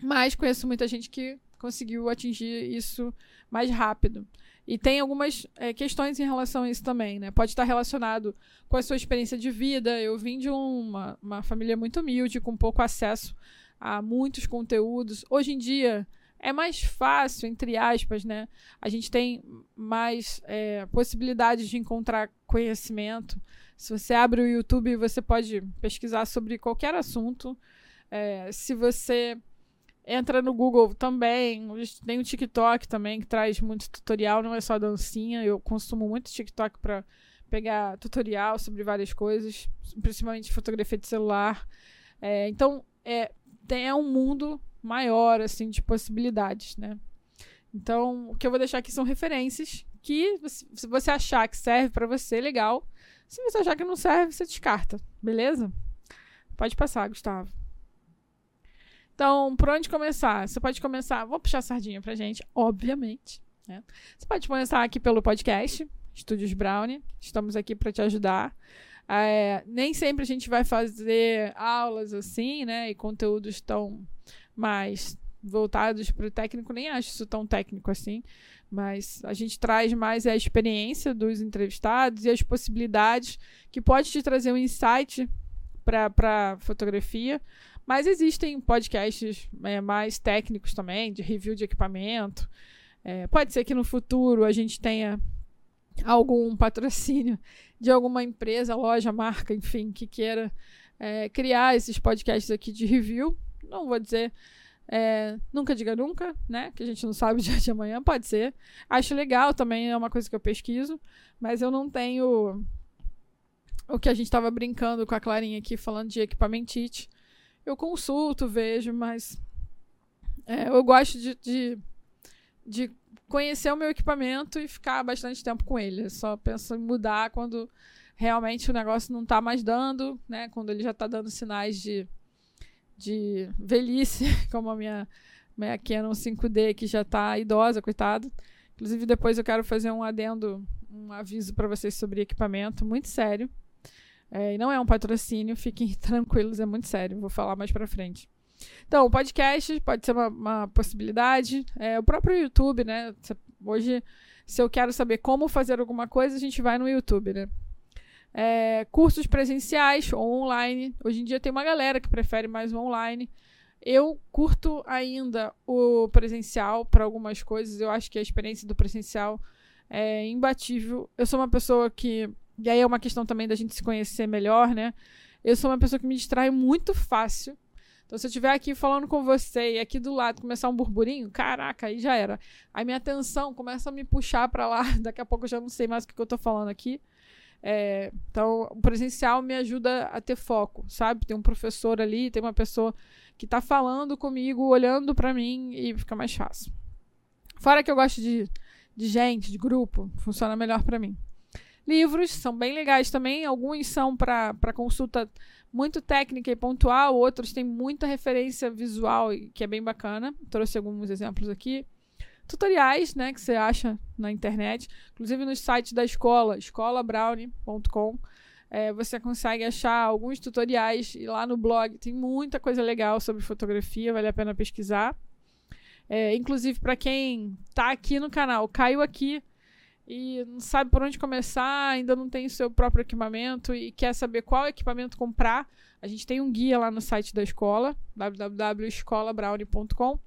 Mas conheço muita gente que conseguiu atingir isso mais rápido. E tem algumas é, questões em relação a isso também, né? Pode estar relacionado com a sua experiência de vida. Eu vim de uma, uma família muito humilde, com pouco acesso a muitos conteúdos. Hoje em dia é mais fácil, entre aspas, né? A gente tem mais é, possibilidades de encontrar conhecimento. Se você abre o YouTube, você pode pesquisar sobre qualquer assunto. É, se você Entra no Google também. Tem o TikTok também, que traz muito tutorial, não é só dancinha. Eu consumo muito TikTok para pegar tutorial sobre várias coisas, principalmente fotografia de celular. É, então, é, é um mundo maior assim de possibilidades, né? Então, o que eu vou deixar aqui são referências que se você achar que serve para você, legal. Se você achar que não serve, você descarta, beleza? Pode passar, Gustavo. Então, por onde começar? Você pode começar. Vou puxar a sardinha pra gente, obviamente. Né? Você pode começar aqui pelo podcast, Estúdios Brownie. Estamos aqui para te ajudar. É, nem sempre a gente vai fazer aulas assim, né? E conteúdos tão mais voltados para o técnico. Nem acho isso tão técnico assim. Mas a gente traz mais a experiência dos entrevistados e as possibilidades que pode te trazer um insight para fotografia. Mas existem podcasts é, mais técnicos também, de review de equipamento. É, pode ser que no futuro a gente tenha algum patrocínio de alguma empresa, loja, marca, enfim, que queira é, criar esses podcasts aqui de review. Não vou dizer é, nunca diga nunca, né? Que a gente não sabe o dia de amanhã, pode ser. Acho legal também, é uma coisa que eu pesquiso, mas eu não tenho o que a gente estava brincando com a Clarinha aqui, falando de equipamentite. Eu consulto, vejo, mas é, eu gosto de, de de conhecer o meu equipamento e ficar bastante tempo com ele. Eu só penso em mudar quando realmente o negócio não está mais dando, né? Quando ele já está dando sinais de, de velhice, como a minha, minha Canon 5D, que já está idosa, coitado. Inclusive, depois eu quero fazer um adendo, um aviso para vocês sobre equipamento, muito sério. É, não é um patrocínio, fiquem tranquilos, é muito sério. Vou falar mais para frente. Então, o podcast pode ser uma, uma possibilidade. É, o próprio YouTube, né? Hoje, se eu quero saber como fazer alguma coisa, a gente vai no YouTube, né? É, cursos presenciais ou online. Hoje em dia tem uma galera que prefere mais o online. Eu curto ainda o presencial para algumas coisas. Eu acho que a experiência do presencial é imbatível. Eu sou uma pessoa que. E aí é uma questão também da gente se conhecer melhor, né? Eu sou uma pessoa que me distrai muito fácil. Então, se eu estiver aqui falando com você e aqui do lado começar um burburinho, caraca, aí já era. Aí minha atenção começa a me puxar para lá, daqui a pouco eu já não sei mais o que, que eu estou falando aqui. É, então, o presencial me ajuda a ter foco, sabe? Tem um professor ali, tem uma pessoa que está falando comigo, olhando para mim e fica mais fácil. Fora que eu gosto de, de gente, de grupo, funciona melhor para mim. Livros são bem legais também, alguns são para consulta muito técnica e pontual, outros têm muita referência visual, que é bem bacana. Trouxe alguns exemplos aqui. Tutoriais, né, que você acha na internet, inclusive no site da escola, escolabrownie.com. É, você consegue achar alguns tutoriais e lá no blog tem muita coisa legal sobre fotografia, vale a pena pesquisar. É, inclusive, para quem está aqui no canal, caiu aqui e não sabe por onde começar, ainda não tem o seu próprio equipamento e quer saber qual equipamento comprar, a gente tem um guia lá no site da escola, www.escolabrownie.com,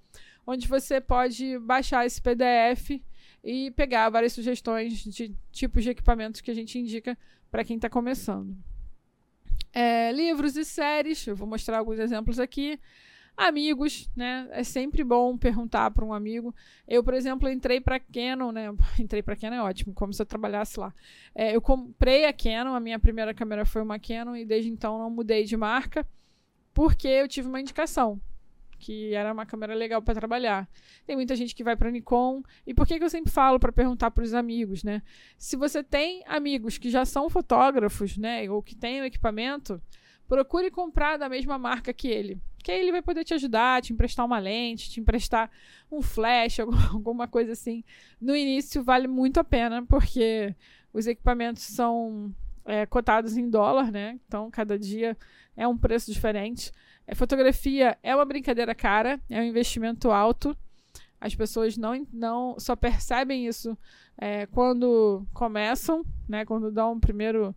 onde você pode baixar esse PDF e pegar várias sugestões de tipos de equipamentos que a gente indica para quem está começando. É, livros e séries, eu vou mostrar alguns exemplos aqui. Amigos, né? É sempre bom perguntar para um amigo. Eu, por exemplo, entrei para Canon, né? Entrei para Canon é ótimo, como se eu trabalhasse lá. É, eu comprei a Canon, a minha primeira câmera foi uma Canon e desde então não mudei de marca, porque eu tive uma indicação que era uma câmera legal para trabalhar. Tem muita gente que vai para Nikon. E por que, que eu sempre falo para perguntar para os amigos, né? Se você tem amigos que já são fotógrafos, né, ou que têm o equipamento, procure comprar da mesma marca que ele. Que aí ele vai poder te ajudar, te emprestar uma lente, te emprestar um flash, alguma coisa assim. No início vale muito a pena, porque os equipamentos são é, cotados em dólar, né? Então cada dia é um preço diferente. É, fotografia é uma brincadeira cara, é um investimento alto. As pessoas não, não só percebem isso é, quando começam, né? Quando dão um primeiro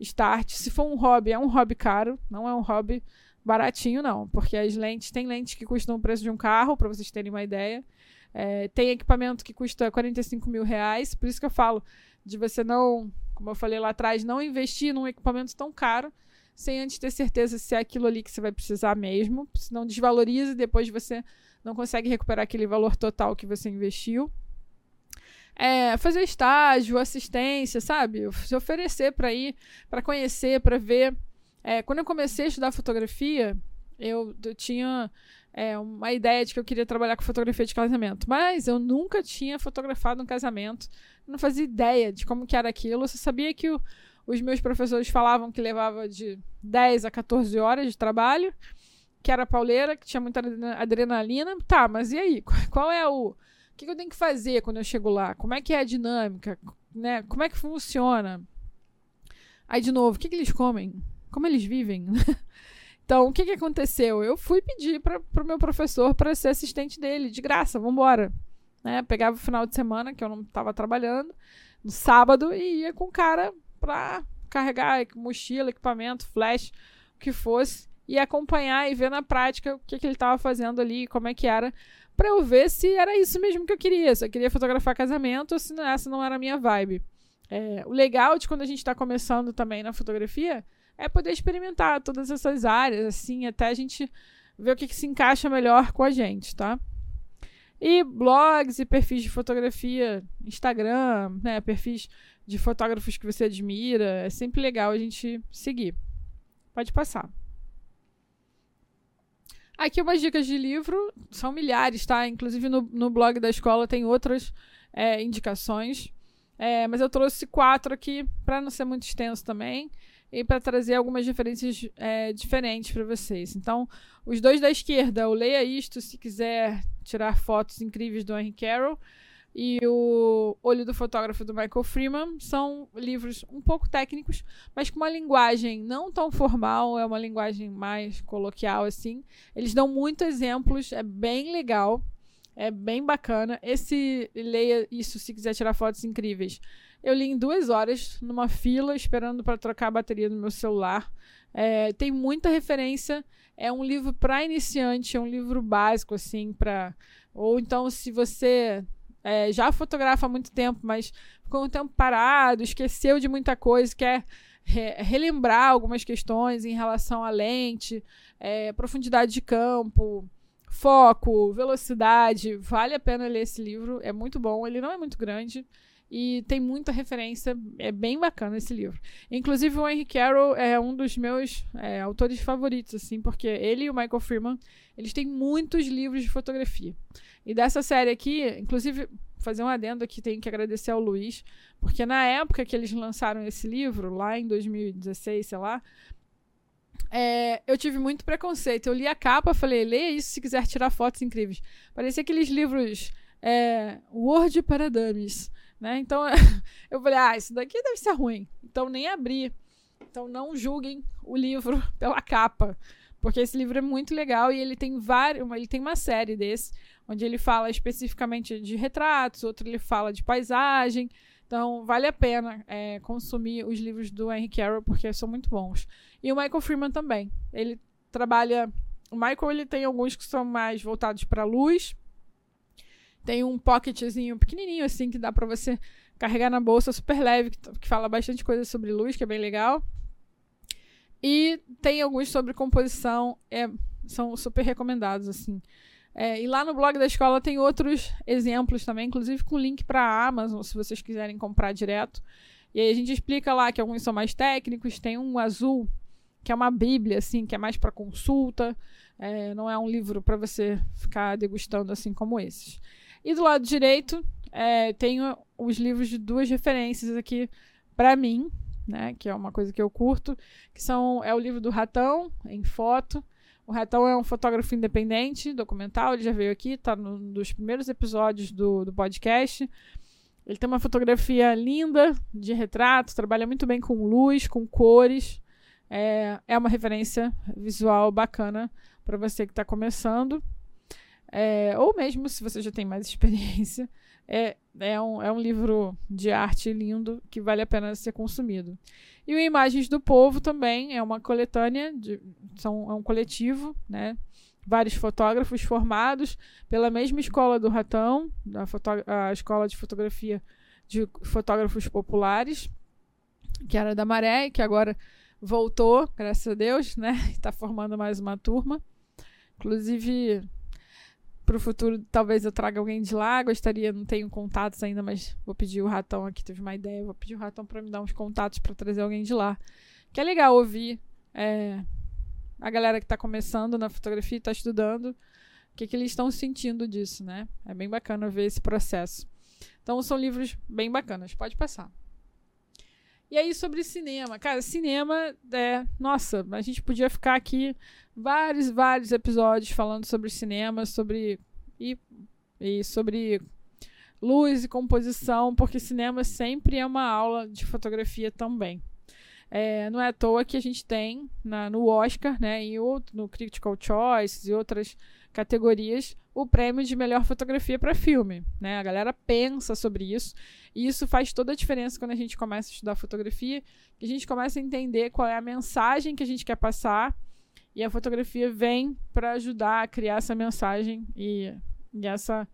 start. Se for um hobby, é um hobby caro, não é um hobby baratinho, não. Porque as lentes, tem lentes que custam o preço de um carro, para vocês terem uma ideia. É, tem equipamento que custa 45 mil reais, por isso que eu falo de você não, como eu falei lá atrás, não investir num equipamento tão caro sem antes ter certeza se é aquilo ali que você vai precisar mesmo, senão desvaloriza e depois você não consegue recuperar aquele valor total que você investiu. É, fazer estágio, assistência, sabe? Se oferecer para ir, para conhecer, para ver. É, quando eu comecei a estudar fotografia, eu, eu tinha é, uma ideia de que eu queria trabalhar com fotografia de casamento, mas eu nunca tinha fotografado um casamento, não fazia ideia de como que era aquilo, eu só sabia que o, os meus professores falavam que levava de 10 a 14 horas de trabalho, que era pauleira, que tinha muita adrenalina. Tá, mas e aí? Qual é o. O que eu tenho que fazer quando eu chego lá? Como é que é a dinâmica? Né? Como é que funciona? Aí, de novo, o que, que eles comem? Como eles vivem? então, o que, que aconteceu? Eu fui pedir para o meu professor para ser assistente dele, de graça, vambora. Né? Pegava o final de semana, que eu não estava trabalhando, no sábado, e ia com o cara para carregar mochila, equipamento, flash, o que fosse, e acompanhar e ver na prática o que, que ele estava fazendo ali, como é que era, para eu ver se era isso mesmo que eu queria, se eu queria fotografar casamento ou se essa não era a minha vibe. É, o legal de quando a gente está começando também na fotografia é poder experimentar todas essas áreas, assim, até a gente ver o que, que se encaixa melhor com a gente, tá? E blogs e perfis de fotografia, Instagram, né, perfis de fotógrafos que você admira, é sempre legal a gente seguir. Pode passar. Aqui umas dicas de livro, são milhares, tá? Inclusive no, no blog da escola tem outras é, indicações. É, mas eu trouxe quatro aqui para não ser muito extenso também e para trazer algumas referências é, diferentes para vocês. Então, os dois da esquerda, o Leia Isto se quiser tirar fotos incríveis do Henry Carroll e o Olho do Fotógrafo do Michael Freeman são livros um pouco técnicos, mas com uma linguagem não tão formal, é uma linguagem mais coloquial assim. Eles dão muitos exemplos, é bem legal. É bem bacana. Esse leia isso se quiser tirar fotos incríveis. Eu li em duas horas, numa fila, esperando para trocar a bateria do meu celular. É, tem muita referência. É um livro para iniciante, é um livro básico, assim, para. Ou então, se você é, já fotografa há muito tempo, mas ficou um tempo parado, esqueceu de muita coisa, quer re relembrar algumas questões em relação à lente, é, profundidade de campo foco, velocidade. Vale a pena ler esse livro, é muito bom. Ele não é muito grande e tem muita referência, é bem bacana esse livro. Inclusive, o Henry Carroll é um dos meus é, autores favoritos, assim, porque ele e o Michael Freeman, eles têm muitos livros de fotografia. E dessa série aqui, inclusive, fazer um adendo aqui, tenho que agradecer ao Luiz, porque na época que eles lançaram esse livro, lá em 2016, sei lá, é, eu tive muito preconceito. Eu li a capa, falei, leia isso se quiser tirar fotos incríveis. Parecia aqueles livros é, Word para Dummies, né? Então eu falei, ah, isso daqui deve ser ruim. Então nem abri. Então não julguem o livro pela capa, porque esse livro é muito legal e ele tem vários, ele tem uma série desse, onde ele fala especificamente de retratos, outro ele fala de paisagem. Então, vale a pena é, consumir os livros do Henry Carroll, porque são muito bons. E o Michael Freeman também. Ele trabalha. O Michael ele tem alguns que são mais voltados para luz. Tem um pocketzinho pequenininho, assim, que dá para você carregar na bolsa, super leve, que, que fala bastante coisa sobre luz, que é bem legal. E tem alguns sobre composição, é, são super recomendados, assim. É, e lá no blog da escola tem outros exemplos também, inclusive com link para a Amazon, se vocês quiserem comprar direto. E aí a gente explica lá que alguns são mais técnicos, tem um azul, que é uma bíblia, assim, que é mais para consulta, é, não é um livro para você ficar degustando assim como esses. E do lado direito, é, tenho os livros de duas referências aqui para mim, né, que é uma coisa que eu curto, que são é o livro do Ratão, em foto, o Ratão é um fotógrafo independente, documental, ele já veio aqui, está num dos primeiros episódios do, do podcast. Ele tem uma fotografia linda de retrato, trabalha muito bem com luz, com cores. É, é uma referência visual bacana para você que está começando. É, ou mesmo se você já tem mais experiência. É, é, um, é um livro de arte lindo que vale a pena ser consumido. E o Imagens do Povo também é uma coletânea, de, são, é um coletivo, né? Vários fotógrafos formados pela mesma escola do Ratão, a, a escola de fotografia de fotógrafos populares, que era da Maré, que agora voltou, graças a Deus, né? Está formando mais uma turma. Inclusive, para o futuro, talvez eu traga alguém de lá. Gostaria, não tenho contatos ainda, mas vou pedir o ratão aqui. Teve uma ideia, vou pedir o ratão para me dar uns contatos para trazer alguém de lá. Que é legal ouvir é, a galera que está começando na fotografia, está estudando, o que, que eles estão sentindo disso, né? É bem bacana ver esse processo. Então são livros bem bacanas. Pode passar. E aí, sobre cinema. Cara, cinema, é. Nossa, a gente podia ficar aqui vários, vários episódios falando sobre cinema, sobre. E, e sobre luz e composição, porque cinema sempre é uma aula de fotografia também. É, não é à toa que a gente tem na, no Oscar, né, e outro, no Critical Choice e outras categorias, o prêmio de melhor fotografia para filme. Né? A galera pensa sobre isso e isso faz toda a diferença quando a gente começa a estudar fotografia, que a gente começa a entender qual é a mensagem que a gente quer passar e a fotografia vem para ajudar a criar essa mensagem e, e essa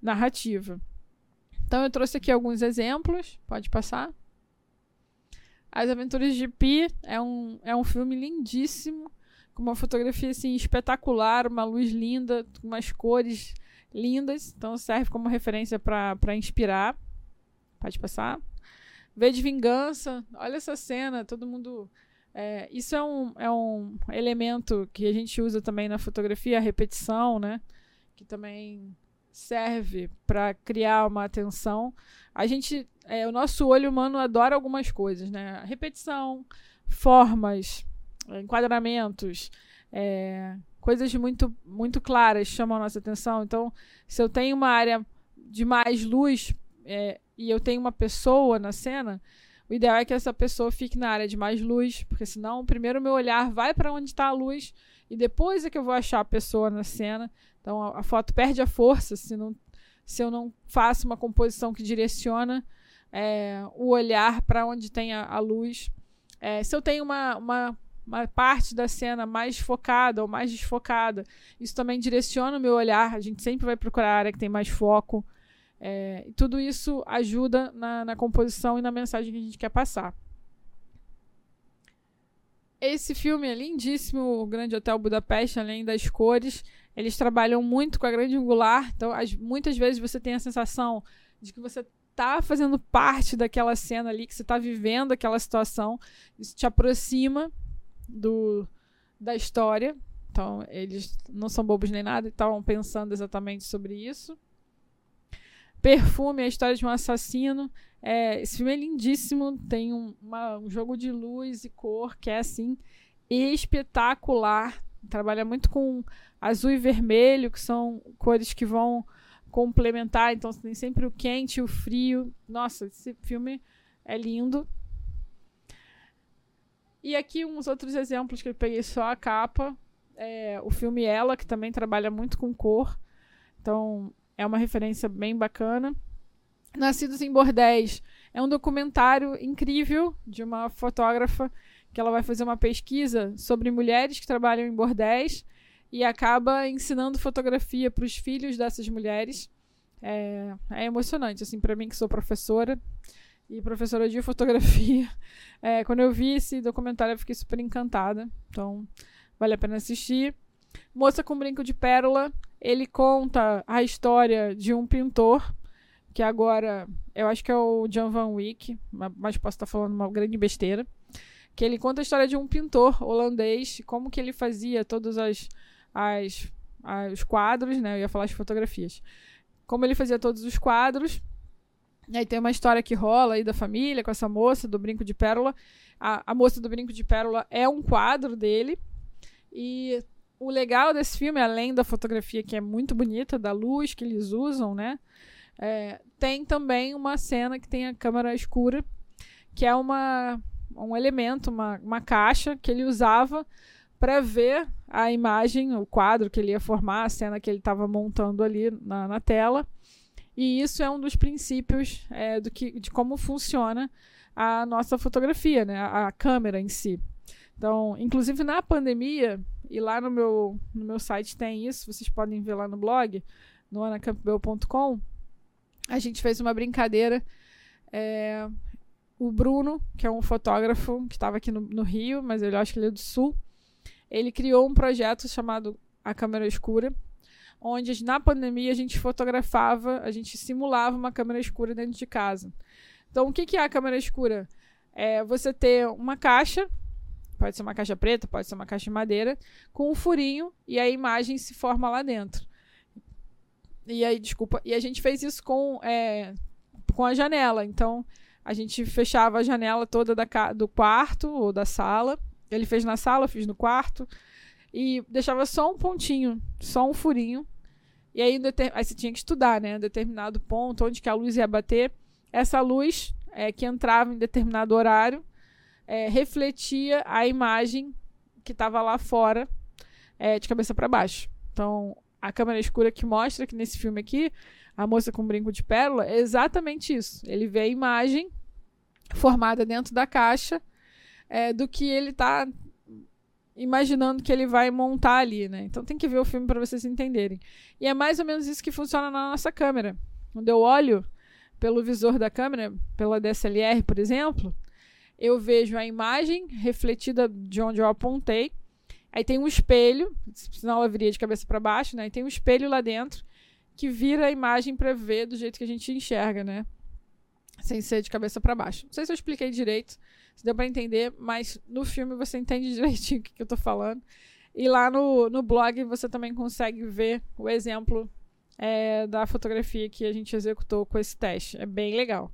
narrativa. Então eu trouxe aqui alguns exemplos, pode passar. As Aventuras de Pi é um, é um filme lindíssimo, com uma fotografia assim, espetacular, uma luz linda, umas cores lindas. Então serve como referência para inspirar. Pode passar. V de Vingança, olha essa cena, todo mundo. É, isso é um, é um elemento que a gente usa também na fotografia, a repetição, né? Que também serve para criar uma atenção. A gente, é, o nosso olho humano adora algumas coisas, né? Repetição, formas, enquadramentos, é, coisas muito, muito claras chamam a nossa atenção. Então, se eu tenho uma área de mais luz é, e eu tenho uma pessoa na cena, o ideal é que essa pessoa fique na área de mais luz, porque senão primeiro meu olhar vai para onde está a luz e depois é que eu vou achar a pessoa na cena. Então a, a foto perde a força se, não, se eu não faço uma composição que direciona é, o olhar para onde tem a, a luz. É, se eu tenho uma, uma, uma, parte da cena mais focada ou mais desfocada, isso também direciona o meu olhar. A gente sempre vai procurar a área que tem mais foco. É, e tudo isso ajuda na, na composição e na mensagem que a gente quer passar. Esse filme é lindíssimo, o Grande Hotel Budapeste, além das cores. Eles trabalham muito com a grande angular, então as, muitas vezes você tem a sensação de que você está fazendo parte daquela cena ali, que você está vivendo aquela situação. Isso te aproxima do, da história. Então, eles não são bobos nem nada, estavam pensando exatamente sobre isso. Perfume, a história de um assassino. É, esse filme é lindíssimo, tem um, uma, um jogo de luz e cor que é assim espetacular. Trabalha muito com azul e vermelho, que são cores que vão complementar. Então tem sempre o quente e o frio. Nossa, esse filme é lindo. E aqui uns outros exemplos que eu peguei só a capa. É, o filme Ela, que também trabalha muito com cor. Então, é uma referência bem bacana. Nascidos em Bordéis é um documentário incrível de uma fotógrafa que ela vai fazer uma pesquisa sobre mulheres que trabalham em bordéis e acaba ensinando fotografia para os filhos dessas mulheres. É, é emocionante, assim, para mim que sou professora e professora de fotografia. É, quando eu vi esse documentário, eu fiquei super encantada. Então, vale a pena assistir. Moça com Brinco de Pérola ele conta a história de um pintor, que agora eu acho que é o John Van Wyck, mas posso estar falando uma grande besteira, que ele conta a história de um pintor holandês, como que ele fazia todos as, as, os quadros, né? Eu ia falar as fotografias. Como ele fazia todos os quadros. E aí tem uma história que rola aí da família com essa moça do Brinco de Pérola. A, a moça do Brinco de Pérola é um quadro dele. E o legal desse filme, além da fotografia que é muito bonita, da luz que eles usam, né? É, tem também uma cena que tem a câmera escura, que é uma, um elemento, uma, uma caixa que ele usava para ver a imagem, o quadro que ele ia formar, a cena que ele estava montando ali na, na, tela. E isso é um dos princípios é, do que, de como funciona a nossa fotografia, né? a, a câmera em si. Então, inclusive na pandemia, e lá no meu, no meu site tem isso, vocês podem ver lá no blog, no anacampbell.com. A gente fez uma brincadeira. É, o Bruno, que é um fotógrafo que estava aqui no, no, Rio, mas ele acho que ele é do Sul, ele criou um projeto chamado A Câmera Escura, onde na pandemia a gente fotografava, a gente simulava uma câmera escura dentro de casa. Então, o que, é a câmera escura? É você ter uma caixa pode ser uma caixa preta, pode ser uma caixa de madeira, com um furinho e a imagem se forma lá dentro. E aí, desculpa, e a gente fez isso com, é, com a janela. Então, a gente fechava a janela toda da, do quarto ou da sala. Ele fez na sala, eu fiz no quarto. E deixava só um pontinho, só um furinho. E aí, aí você tinha que estudar, né? Determinado ponto, onde que a luz ia bater. Essa luz é, que entrava em determinado horário é, refletia a imagem que estava lá fora é, de cabeça para baixo. Então, a câmera escura que mostra que nesse filme aqui, a moça com brinco de pérola, é exatamente isso. Ele vê a imagem formada dentro da caixa é, do que ele está imaginando que ele vai montar ali, né? Então tem que ver o filme para vocês entenderem. E é mais ou menos isso que funciona na nossa câmera. Quando eu olho pelo visor da câmera, pela DSLR, por exemplo, eu vejo a imagem refletida de onde eu apontei. Aí tem um espelho, senão ela viria de cabeça para baixo, né? E tem um espelho lá dentro que vira a imagem para ver do jeito que a gente enxerga, né? Sem ser de cabeça para baixo. Não sei se eu expliquei direito, se deu para entender, mas no filme você entende direitinho o que, que eu tô falando. E lá no, no blog você também consegue ver o exemplo é, da fotografia que a gente executou com esse teste. É bem legal.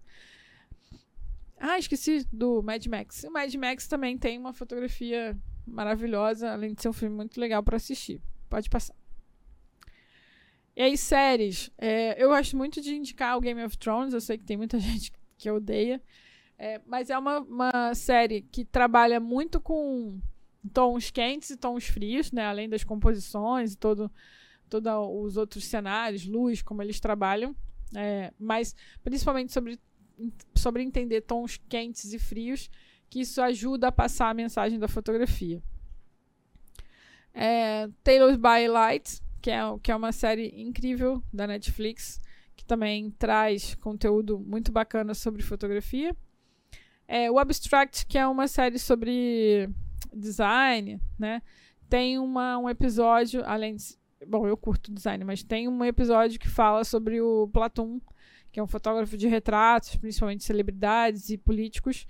Ah, esqueci do Mad Max. O Mad Max também tem uma fotografia maravilhosa, além de ser um filme muito legal para assistir. Pode passar. E aí, séries. É, eu gosto muito de indicar o Game of Thrones. Eu sei que tem muita gente que odeia. É, mas é uma, uma série que trabalha muito com tons quentes e tons frios, né? Além das composições e todo todos os outros cenários, luz, como eles trabalham, é, mas principalmente sobre, sobre entender tons quentes e frios, que isso ajuda a passar a mensagem da fotografia. É, Taylor's by Light, que é, que é uma série incrível da Netflix, que também traz conteúdo muito bacana sobre fotografia. É, o Abstract, que é uma série sobre design, né? Tem uma, um episódio, além de Bom, eu curto design, mas tem um episódio que fala sobre o Platon, que é um fotógrafo de retratos, principalmente celebridades e políticos,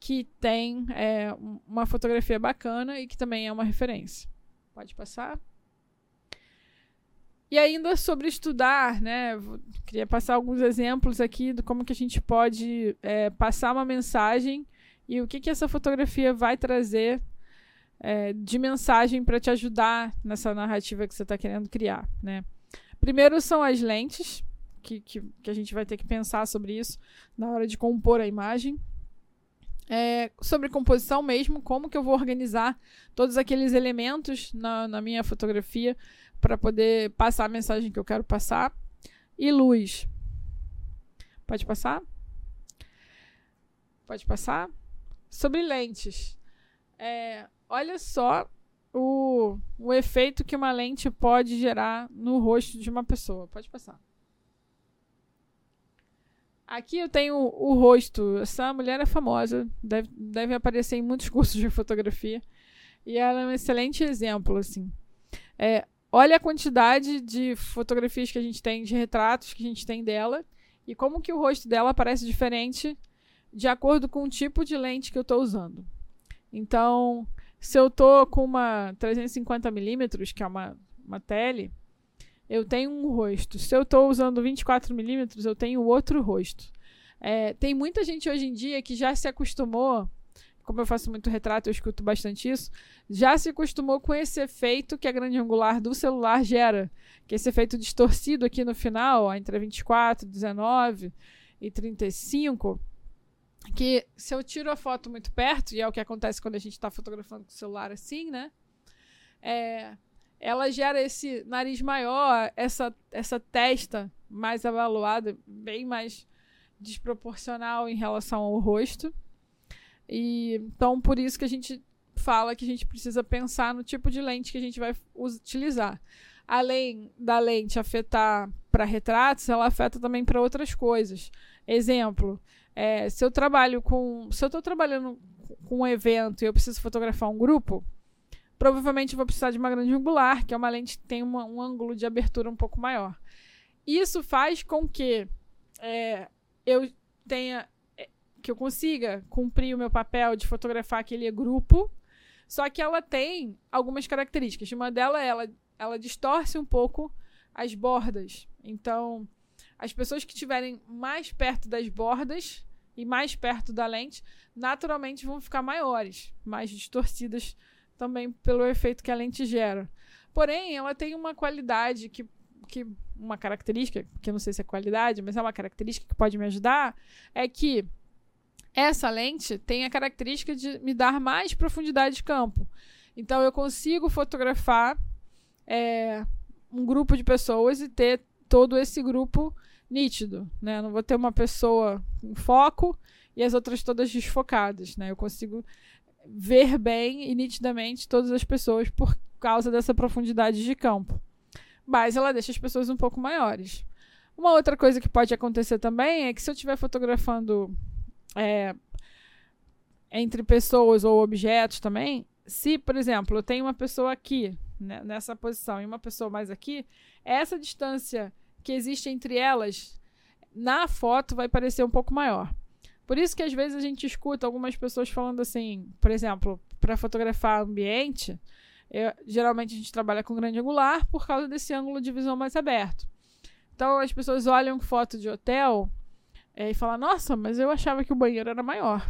que tem é, uma fotografia bacana e que também é uma referência. Pode passar. E ainda sobre estudar, né? Queria passar alguns exemplos aqui de como que a gente pode é, passar uma mensagem e o que, que essa fotografia vai trazer é, de mensagem para te ajudar nessa narrativa que você está querendo criar, né? Primeiro são as lentes, que, que, que, a gente vai ter que pensar sobre isso na hora de compor a imagem. É, sobre composição mesmo, como que eu vou organizar todos aqueles elementos na, na minha fotografia para poder passar a mensagem que eu quero passar. E luz. Pode passar? Pode passar? Sobre lentes. É, olha só o, o efeito que uma lente pode gerar no rosto de uma pessoa. Pode passar. Aqui eu tenho o, rosto. Essa mulher é famosa, deve, deve aparecer em muitos cursos de fotografia. E ela é um excelente exemplo, assim. É, olha a quantidade de fotografias que a gente tem, de retratos que a gente tem dela, e como que o rosto dela parece diferente de acordo com o tipo de lente que eu estou usando. Então, se eu tô com uma 350mm, que é uma, uma tele, eu tenho um rosto. Se eu estou usando 24mm, eu tenho outro rosto. É, tem muita gente hoje em dia que já se acostumou, como eu faço muito retrato, eu escuto bastante isso, já se acostumou com esse efeito que a grande angular do celular gera, que é esse efeito distorcido aqui no final, ó, entre 24, 19 e 35, que se eu tiro a foto muito perto, e é o que acontece quando a gente está fotografando com o celular assim, né? É, ela gera esse nariz maior, essa, essa testa mais avaloada, bem mais desproporcional em relação ao rosto. E então por isso que a gente fala que a gente precisa pensar no tipo de lente que a gente vai utilizar. Além da lente afetar para retratos, ela afeta também para outras coisas. Exemplo, é, se eu trabalho com. Se eu estou trabalhando com um evento e eu preciso fotografar um grupo, provavelmente vou precisar de uma grande angular, que é uma lente que tem uma, um ângulo de abertura um pouco maior. Isso faz com que é, eu tenha. É, que eu consiga cumprir o meu papel de fotografar aquele grupo Só que ela tem algumas características. Uma delas, ela, ela distorce um pouco as bordas. Então, as pessoas que estiverem mais perto das bordas e mais perto da lente, naturalmente vão ficar maiores, mais distorcidas também pelo efeito que a lente gera. Porém, ela tem uma qualidade que, que uma característica, que eu não sei se é qualidade, mas é uma característica que pode me ajudar, é que essa lente tem a característica de me dar mais profundidade de campo. Então eu consigo fotografar é, um grupo de pessoas e ter todo esse grupo nítido, né? Não vou ter uma pessoa em foco e as outras todas desfocadas, né? Eu consigo ver bem e nitidamente todas as pessoas por causa dessa profundidade de campo. Mas ela deixa as pessoas um pouco maiores. Uma outra coisa que pode acontecer também é que se eu estiver fotografando é, entre pessoas ou objetos também, se, por exemplo, eu tenho uma pessoa aqui, né, nessa posição, e uma pessoa mais aqui, essa distância que existe entre elas na foto vai parecer um pouco maior. Por isso que às vezes a gente escuta algumas pessoas falando assim, por exemplo, para fotografar ambiente, eu, geralmente a gente trabalha com grande angular por causa desse ângulo de visão mais aberto. Então as pessoas olham foto de hotel é, e falam: Nossa, mas eu achava que o banheiro era maior.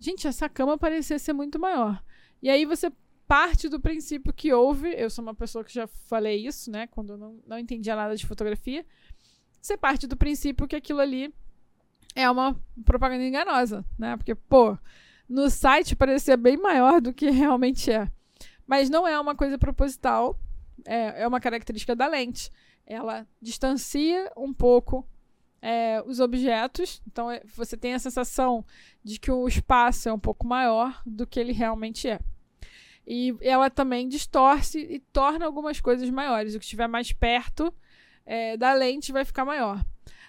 Gente, essa cama parecia ser muito maior. E aí você parte do princípio que houve. Eu sou uma pessoa que já falei isso, né? Quando eu não, não entendia nada de fotografia. Você parte do princípio que aquilo ali é uma propaganda enganosa, né? Porque, pô, no site parecia bem maior do que realmente é. Mas não é uma coisa proposital, é, é uma característica da lente. Ela distancia um pouco é, os objetos, então é, você tem a sensação de que o espaço é um pouco maior do que ele realmente é. E ela também distorce e torna algumas coisas maiores. O que estiver mais perto é, da lente vai ficar maior.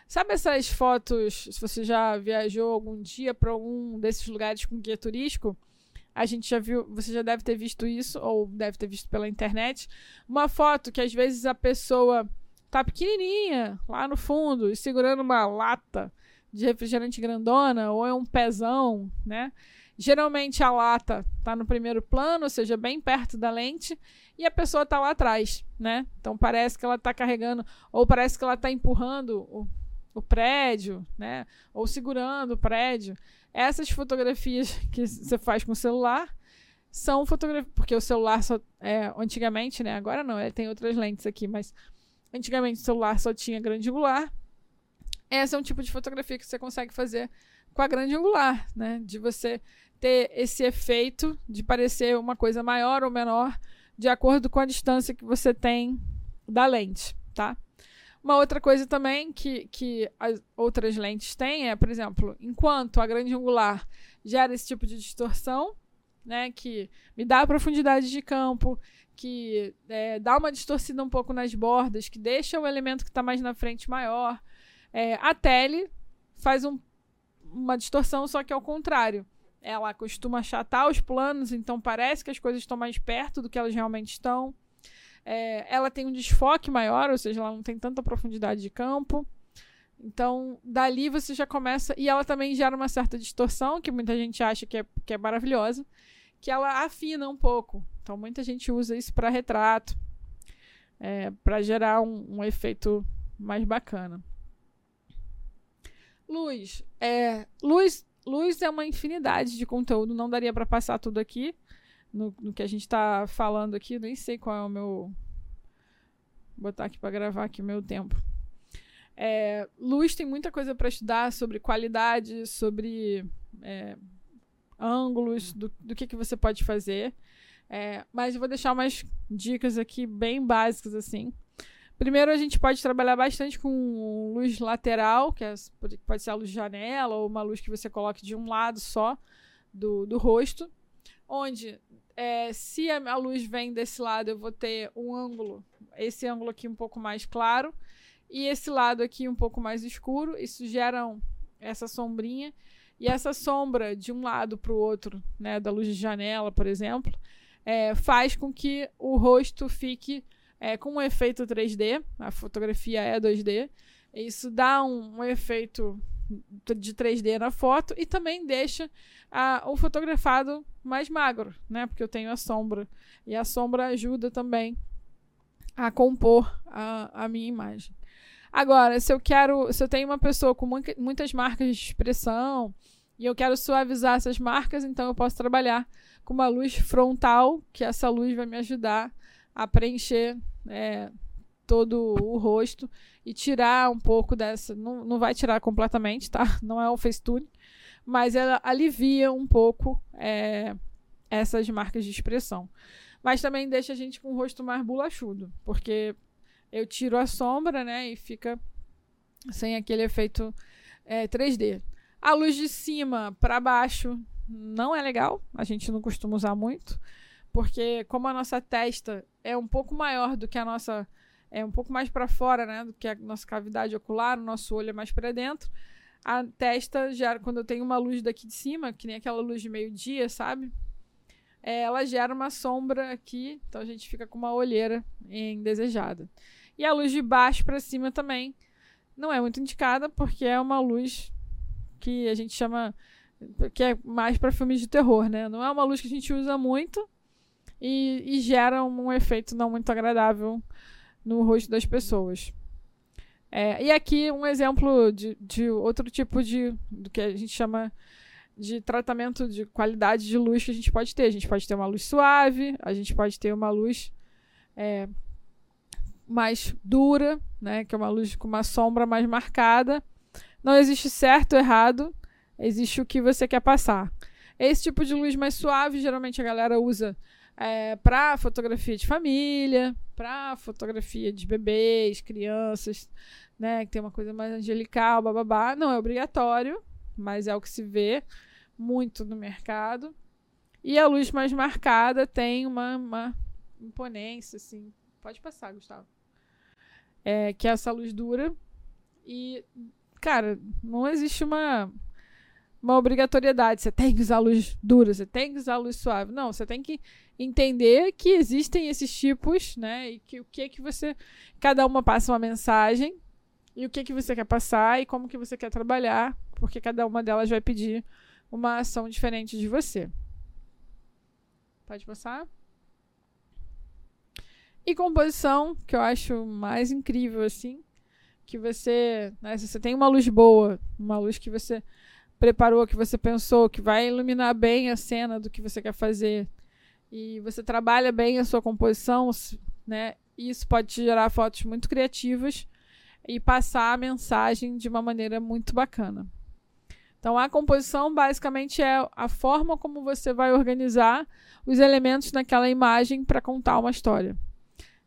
Sabe essas fotos, se você já viajou algum dia para algum desses lugares com guia turístico? A gente já viu, você já deve ter visto isso, ou deve ter visto pela internet. Uma foto que às vezes a pessoa tá pequenininha lá no fundo e segurando uma lata de refrigerante grandona, ou é um pezão, né? Geralmente a lata tá no primeiro plano, ou seja, bem perto da lente, e a pessoa tá lá atrás, né? Então parece que ela tá carregando, ou parece que ela tá empurrando o prédio, né? Ou segurando o prédio. Essas fotografias que você faz com o celular são fotografias. Porque o celular só. É, antigamente, né? Agora não, ele tem outras lentes aqui, mas antigamente o celular só tinha grande angular. Esse é um tipo de fotografia que você consegue fazer com a grande angular, né? De você ter esse efeito de parecer uma coisa maior ou menor de acordo com a distância que você tem da lente, tá? Uma outra coisa também que, que as outras lentes têm é, por exemplo, enquanto a grande angular gera esse tipo de distorção, né, que me dá profundidade de campo, que é, dá uma distorcida um pouco nas bordas, que deixa o elemento que está mais na frente maior. É, a tele faz um, uma distorção, só que ao contrário. Ela costuma achatar os planos, então parece que as coisas estão mais perto do que elas realmente estão. É, ela tem um desfoque maior, ou seja, ela não tem tanta profundidade de campo. Então, dali você já começa. E ela também gera uma certa distorção, que muita gente acha que é, que é maravilhosa, que ela afina um pouco. Então, muita gente usa isso para retrato, é, para gerar um, um, efeito mais bacana. Luz. É, luz. Luz é uma infinidade de conteúdo, não daria para passar tudo aqui no, no que a gente está falando aqui, nem sei qual é o meu. Vou botar aqui para gravar aqui o meu tempo. É, luz tem muita coisa para estudar sobre qualidade, sobre é, ângulos, do, do que, que você pode fazer. É, mas eu vou deixar umas dicas aqui bem básicas assim. Primeiro, a gente pode trabalhar bastante com luz lateral, que é, pode ser a luz de janela ou uma luz que você coloque de um lado só do, do rosto, onde é, se a luz vem desse lado, eu vou ter um ângulo, esse ângulo aqui um pouco mais claro, e esse lado aqui um pouco mais escuro. Isso gera essa sombrinha. E essa sombra de um lado para o outro, né, da luz de janela, por exemplo, é, faz com que o rosto fique é, com um efeito 3D. A fotografia é 2D. Isso dá um, um efeito de 3D na foto e também deixa a, o fotografado mais magro, né? Porque eu tenho a sombra. E a sombra ajuda também a compor a, a minha imagem. Agora, se eu quero, se eu tenho uma pessoa com muitas marcas de expressão e eu quero suavizar essas marcas, então eu posso trabalhar com uma luz frontal, que essa luz vai me ajudar a preencher é, todo o rosto e tirar um pouco dessa. Não, não vai tirar completamente, tá? Não é o Facetune, mas ela alivia um pouco é, essas marcas de expressão. Mas também deixa a gente com o rosto mais bolachudo, porque eu tiro a sombra, né, e fica sem aquele efeito é, 3D. A luz de cima para baixo não é legal, a gente não costuma usar muito, porque como a nossa testa é um pouco maior do que a nossa é um pouco mais para fora, né, do que a nossa cavidade ocular, o nosso olho é mais para dentro. A testa gera quando eu tenho uma luz daqui de cima, que nem aquela luz de meio-dia, sabe? É, ela gera uma sombra aqui, então a gente fica com uma olheira indesejada. E a luz de baixo para cima também não é muito indicada, porque é uma luz que a gente chama que é mais para filmes de terror, né? Não é uma luz que a gente usa muito e, e gera um efeito não muito agradável no rosto das pessoas. É, e aqui um exemplo de, de outro tipo de do que a gente chama de tratamento de qualidade de luz que a gente pode ter. A gente pode ter uma luz suave, a gente pode ter uma luz é, mais dura, né, que é uma luz com uma sombra mais marcada. Não existe certo ou errado, existe o que você quer passar. Esse tipo de luz mais suave, geralmente a galera usa é, para fotografia de família, para fotografia de bebês, crianças, né, que tem uma coisa mais angelical, bababá. Não é obrigatório, mas é o que se vê muito no mercado. E a luz mais marcada tem uma, uma imponência, assim. Pode passar, Gustavo. É, que é essa luz dura. E, cara, não existe uma uma obrigatoriedade. Você tem que usar luz dura, você tem que usar luz suave. Não, você tem que entender que existem esses tipos, né? E que o que é que você. Cada uma passa uma mensagem. E o que é que você quer passar e como que você quer trabalhar. Porque cada uma delas vai pedir uma ação diferente de você. Pode passar? E composição, que eu acho mais incrível, assim. Que você. Né, se você tem uma luz boa, uma luz que você preparou, que você pensou, que vai iluminar bem a cena do que você quer fazer, e você trabalha bem a sua composição, né? Isso pode gerar fotos muito criativas e passar a mensagem de uma maneira muito bacana. Então, a composição basicamente é a forma como você vai organizar os elementos naquela imagem para contar uma história.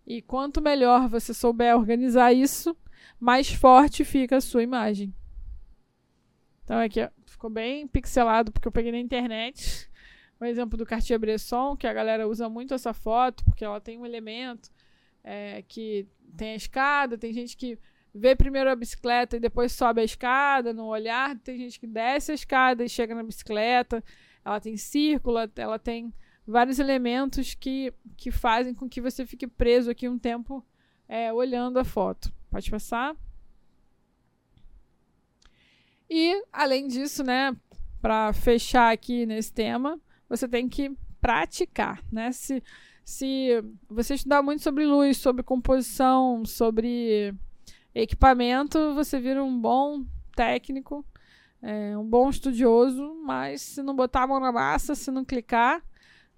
E quanto melhor você souber organizar isso, mais forte fica a sua imagem. Então, aqui ficou bem pixelado porque eu peguei na internet. O exemplo do Cartier-Bresson, que a galera usa muito essa foto, porque ela tem um elemento é, que tem a escada, tem gente que vê primeiro a bicicleta e depois sobe a escada no olhar, tem gente que desce a escada e chega na bicicleta, ela tem círculo, ela tem vários elementos que, que fazem com que você fique preso aqui um tempo é, olhando a foto. Pode passar? E, além disso, né, para fechar aqui nesse tema, você tem que praticar, né? Se, se você estudar muito sobre luz, sobre composição, sobre equipamento, você vira um bom técnico, é, um bom estudioso, mas se não botar a mão na massa, se não clicar,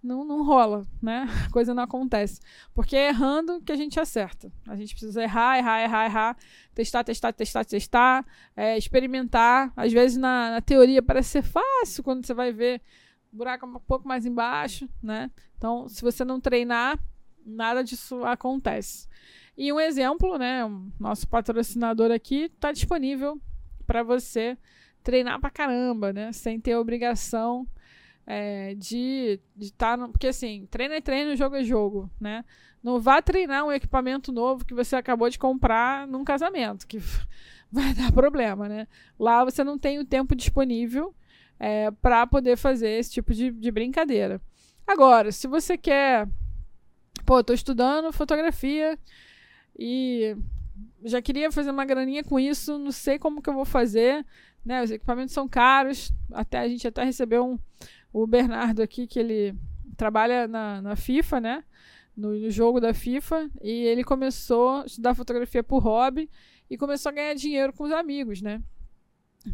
não, não rola, né? A coisa não acontece. Porque é errando que a gente acerta. A gente precisa errar, errar, errar, errar, testar, testar, testar, testar, é, experimentar. Às vezes na, na, teoria parece ser fácil quando você vai ver buraco um pouco mais embaixo, né? Então, se você não treinar, nada disso acontece. E um exemplo, né? O nosso patrocinador aqui está disponível para você treinar pra caramba, né? Sem ter obrigação é, de estar. Tá porque assim, treino é treino, jogo é jogo, né? Não vá treinar um equipamento novo que você acabou de comprar num casamento, que vai dar problema, né? Lá você não tem o tempo disponível é, para poder fazer esse tipo de, de brincadeira. Agora, se você quer. Pô, tô estudando fotografia e já queria fazer uma graninha com isso, não sei como que eu vou fazer, né? Os equipamentos são caros, até a gente até recebeu um, o Bernardo aqui, que ele trabalha na, na FIFA, né? No, no, jogo da FIFA, e ele começou a estudar fotografia por hobby e começou a ganhar dinheiro com os amigos, né?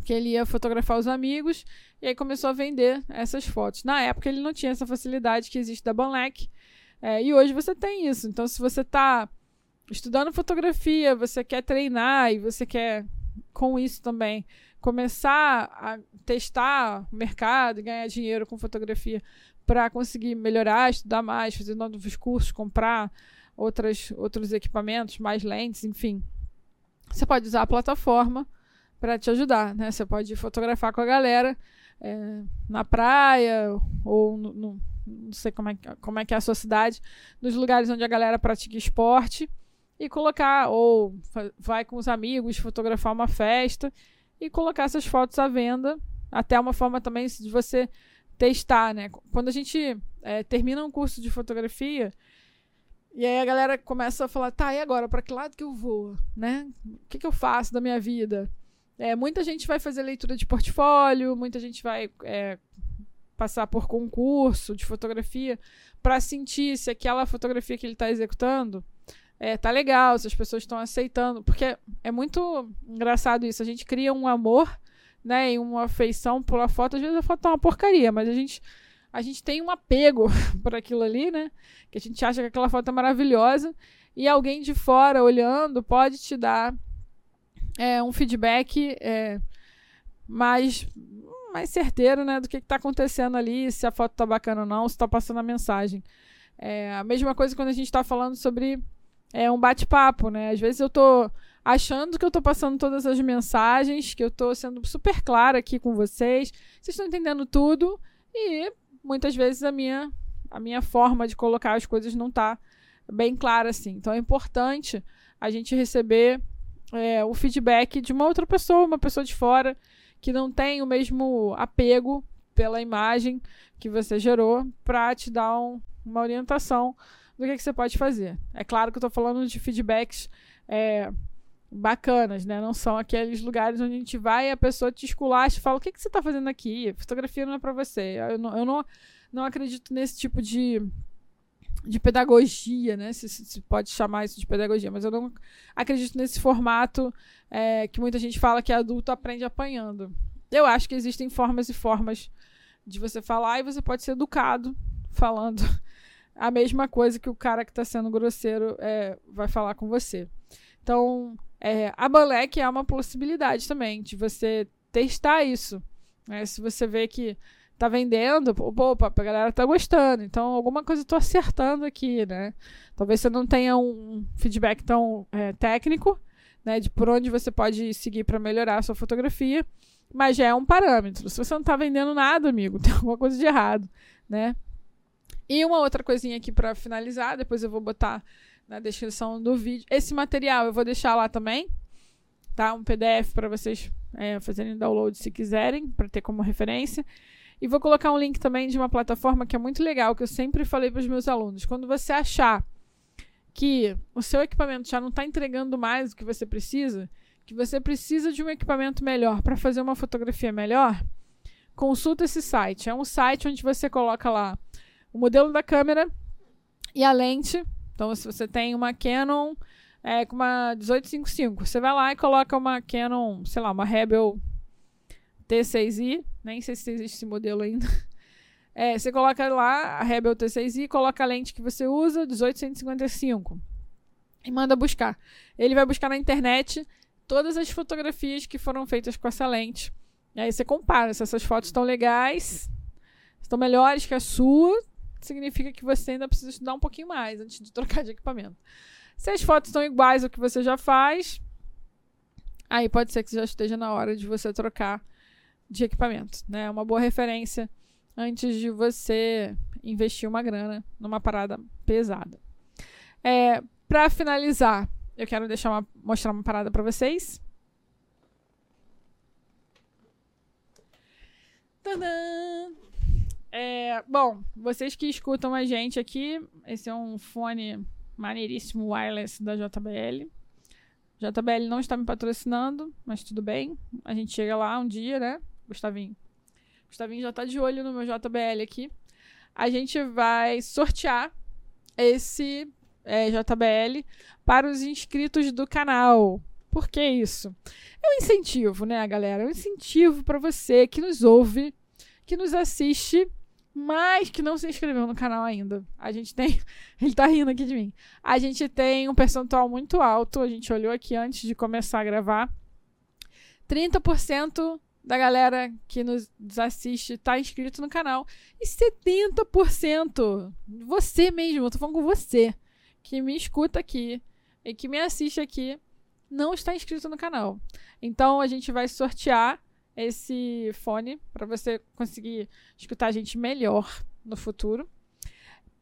Que ele ia fotografar os amigos e aí começou a vender essas fotos. Na época ele não tinha essa facilidade que existe da Banlec, é, e hoje você tem isso. Então, se você está estudando fotografia, você quer treinar e você quer, com isso também, começar a testar o mercado ganhar dinheiro com fotografia para conseguir melhorar, estudar mais, fazer novos cursos, comprar outras, outros equipamentos, mais lentes, enfim. Você pode usar a plataforma para te ajudar, né? Você pode fotografar com a galera é, na praia ou no, no, não sei como é, como é que é a sua cidade, nos lugares onde a galera pratica esporte e colocar, ou vai com os amigos fotografar uma festa e colocar essas fotos à venda. Até uma forma também de você testar, né? Quando a gente é, termina um curso de fotografia, e aí a galera começa a falar, tá, e agora, para que lado que eu vou, né? O que, que eu faço da minha vida? É, muita gente vai fazer leitura de portfólio, muita gente vai é, passar por concurso de fotografia para sentir se aquela fotografia que ele está executando é, tá legal, se as pessoas estão aceitando. Porque é muito engraçado isso. A gente cria um amor, né, e uma afeição pela foto. Às vezes a foto tá uma porcaria, mas a gente, a gente tem um apego por aquilo ali, né? Que a gente acha que aquela foto é maravilhosa. E alguém de fora olhando pode te dar é, um feedback é, mais, mais certeiro, né? Do que está acontecendo ali, se a foto tá bacana ou não, se está passando a mensagem. É a mesma coisa quando a gente está falando sobre é um bate-papo, né? Às vezes eu tô achando que eu tô passando todas as mensagens, que eu tô sendo super clara aqui com vocês, vocês estão entendendo tudo e muitas vezes a minha a minha forma de colocar as coisas não tá bem clara assim. Então é importante a gente receber é, o feedback de uma outra pessoa, uma pessoa de fora que não tem o mesmo apego pela imagem que você gerou para te dar um, uma orientação do que, que você pode fazer. É claro que eu estou falando de feedbacks é, bacanas, né? Não são aqueles lugares onde a gente vai e a pessoa te esculacha e fala: o que, que você está fazendo aqui? Fotografia não é para você. Eu, não, eu não, não acredito nesse tipo de, de pedagogia, né? Se, se, pode chamar isso de pedagogia, mas eu não acredito nesse formato é, que muita gente fala que adulto aprende apanhando. Eu acho que existem formas e formas de você falar e você pode ser educado falando a mesma coisa que o cara que está sendo grosseiro é, vai falar com você. Então, é, a Balec é uma possibilidade também de você testar isso. Né? Se você vê que tá vendendo, opa, a galera tá gostando. Então, alguma coisa eu tô acertando aqui, né? Talvez você não tenha um feedback tão é, técnico, né? De por onde você pode seguir para melhorar a sua fotografia, mas já é um parâmetro. Se você não tá vendendo nada, amigo, tem alguma coisa de errado, né? E uma outra coisinha aqui para finalizar, depois eu vou botar na descrição do vídeo. Esse material eu vou deixar lá também, tá? Um PDF para vocês é, fazerem download se quiserem, para ter como referência. E vou colocar um link também de uma plataforma que é muito legal, que eu sempre falei para os meus alunos. Quando você achar que o seu equipamento já não está entregando mais o que você precisa, que você precisa de um equipamento melhor para fazer uma fotografia melhor, consulta esse site. É um site onde você coloca lá o modelo da câmera e a lente. Então, se você tem uma Canon é, com uma 1855, você vai lá e coloca uma Canon, sei lá, uma Rebel T6i, nem sei se existe esse modelo ainda. É, você coloca lá a Rebel T6i, coloca a lente que você usa, 1855, e manda buscar. Ele vai buscar na internet todas as fotografias que foram feitas com essa lente. E aí você compara se essas fotos estão legais, estão melhores que a sua, significa que você ainda precisa estudar um pouquinho mais antes de trocar de equipamento. Se as fotos estão iguais ao que você já faz, aí pode ser que já esteja na hora de você trocar de equipamento, né? É uma boa referência antes de você investir uma grana numa parada pesada. É, para finalizar, eu quero deixar uma, mostrar uma parada para vocês. Tadã! É, bom, vocês que escutam a gente aqui, esse é um fone maneiríssimo wireless da JBL. JBL não está me patrocinando, mas tudo bem. A gente chega lá um dia, né? Gustavinho. Gustavinho já tá de olho no meu JBL aqui. A gente vai sortear esse é, JBL para os inscritos do canal. Por que isso? É um incentivo, né, galera? É um incentivo para você que nos ouve, que nos assiste, mas que não se inscreveu no canal ainda. A gente tem. Ele tá rindo aqui de mim. A gente tem um percentual muito alto. A gente olhou aqui antes de começar a gravar. 30% da galera que nos assiste tá inscrito no canal. E 70%, você mesmo, eu tô falando com você, que me escuta aqui e que me assiste aqui, não está inscrito no canal. Então a gente vai sortear esse fone para você conseguir escutar a gente melhor no futuro.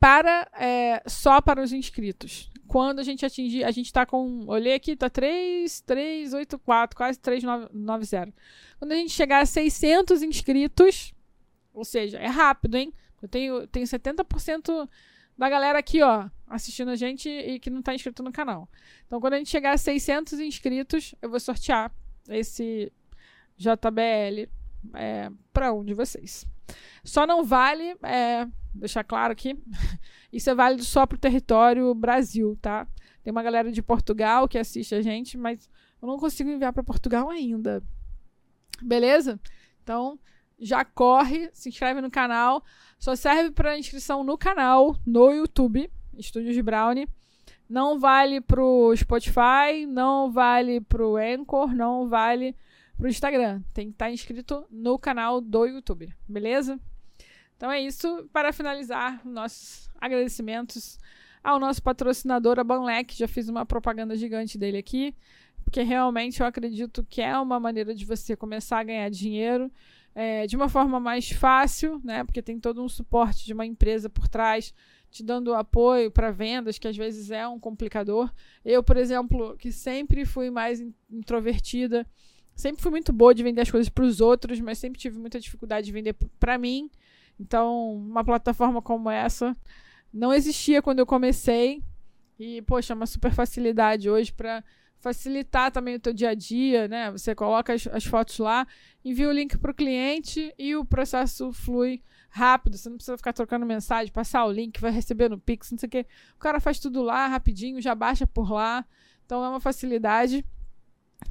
Para é, só para os inscritos. Quando a gente atingir, a gente está com, olhei aqui, tá 3, 3, 8, 4, quase 390. Quando a gente chegar a 600 inscritos, ou seja, é rápido, hein? Eu tenho, tenho 70% da galera aqui, ó, assistindo a gente e que não está inscrito no canal. Então, quando a gente chegar a 600 inscritos, eu vou sortear esse JBL é, para um de vocês. Só não vale, é, deixar claro aqui, isso é válido só para o território Brasil, tá? Tem uma galera de Portugal que assiste a gente, mas eu não consigo enviar para Portugal ainda. Beleza? Então, já corre, se inscreve no canal. Só serve para inscrição no canal, no YouTube, Estúdios Brownie. Não vale pro Spotify, não vale pro Anchor, não vale pro Instagram. Tem que estar tá inscrito no canal do YouTube, beleza? Então é isso. Para finalizar, nossos agradecimentos ao nosso patrocinador, a Banlec. Já fiz uma propaganda gigante dele aqui, porque realmente eu acredito que é uma maneira de você começar a ganhar dinheiro é, de uma forma mais fácil, né? Porque tem todo um suporte de uma empresa por trás te dando apoio para vendas, que às vezes é um complicador. Eu, por exemplo, que sempre fui mais introvertida, sempre fui muito boa de vender as coisas para os outros, mas sempre tive muita dificuldade de vender para mim. Então, uma plataforma como essa não existia quando eu comecei. E, poxa, é uma super facilidade hoje para facilitar também o teu dia a dia, né? Você coloca as, as fotos lá, envia o link para o cliente e o processo flui rápido, você não precisa ficar trocando mensagem, passar o link, vai receber no Pix, não sei o quê. O cara faz tudo lá rapidinho, já baixa por lá. Então é uma facilidade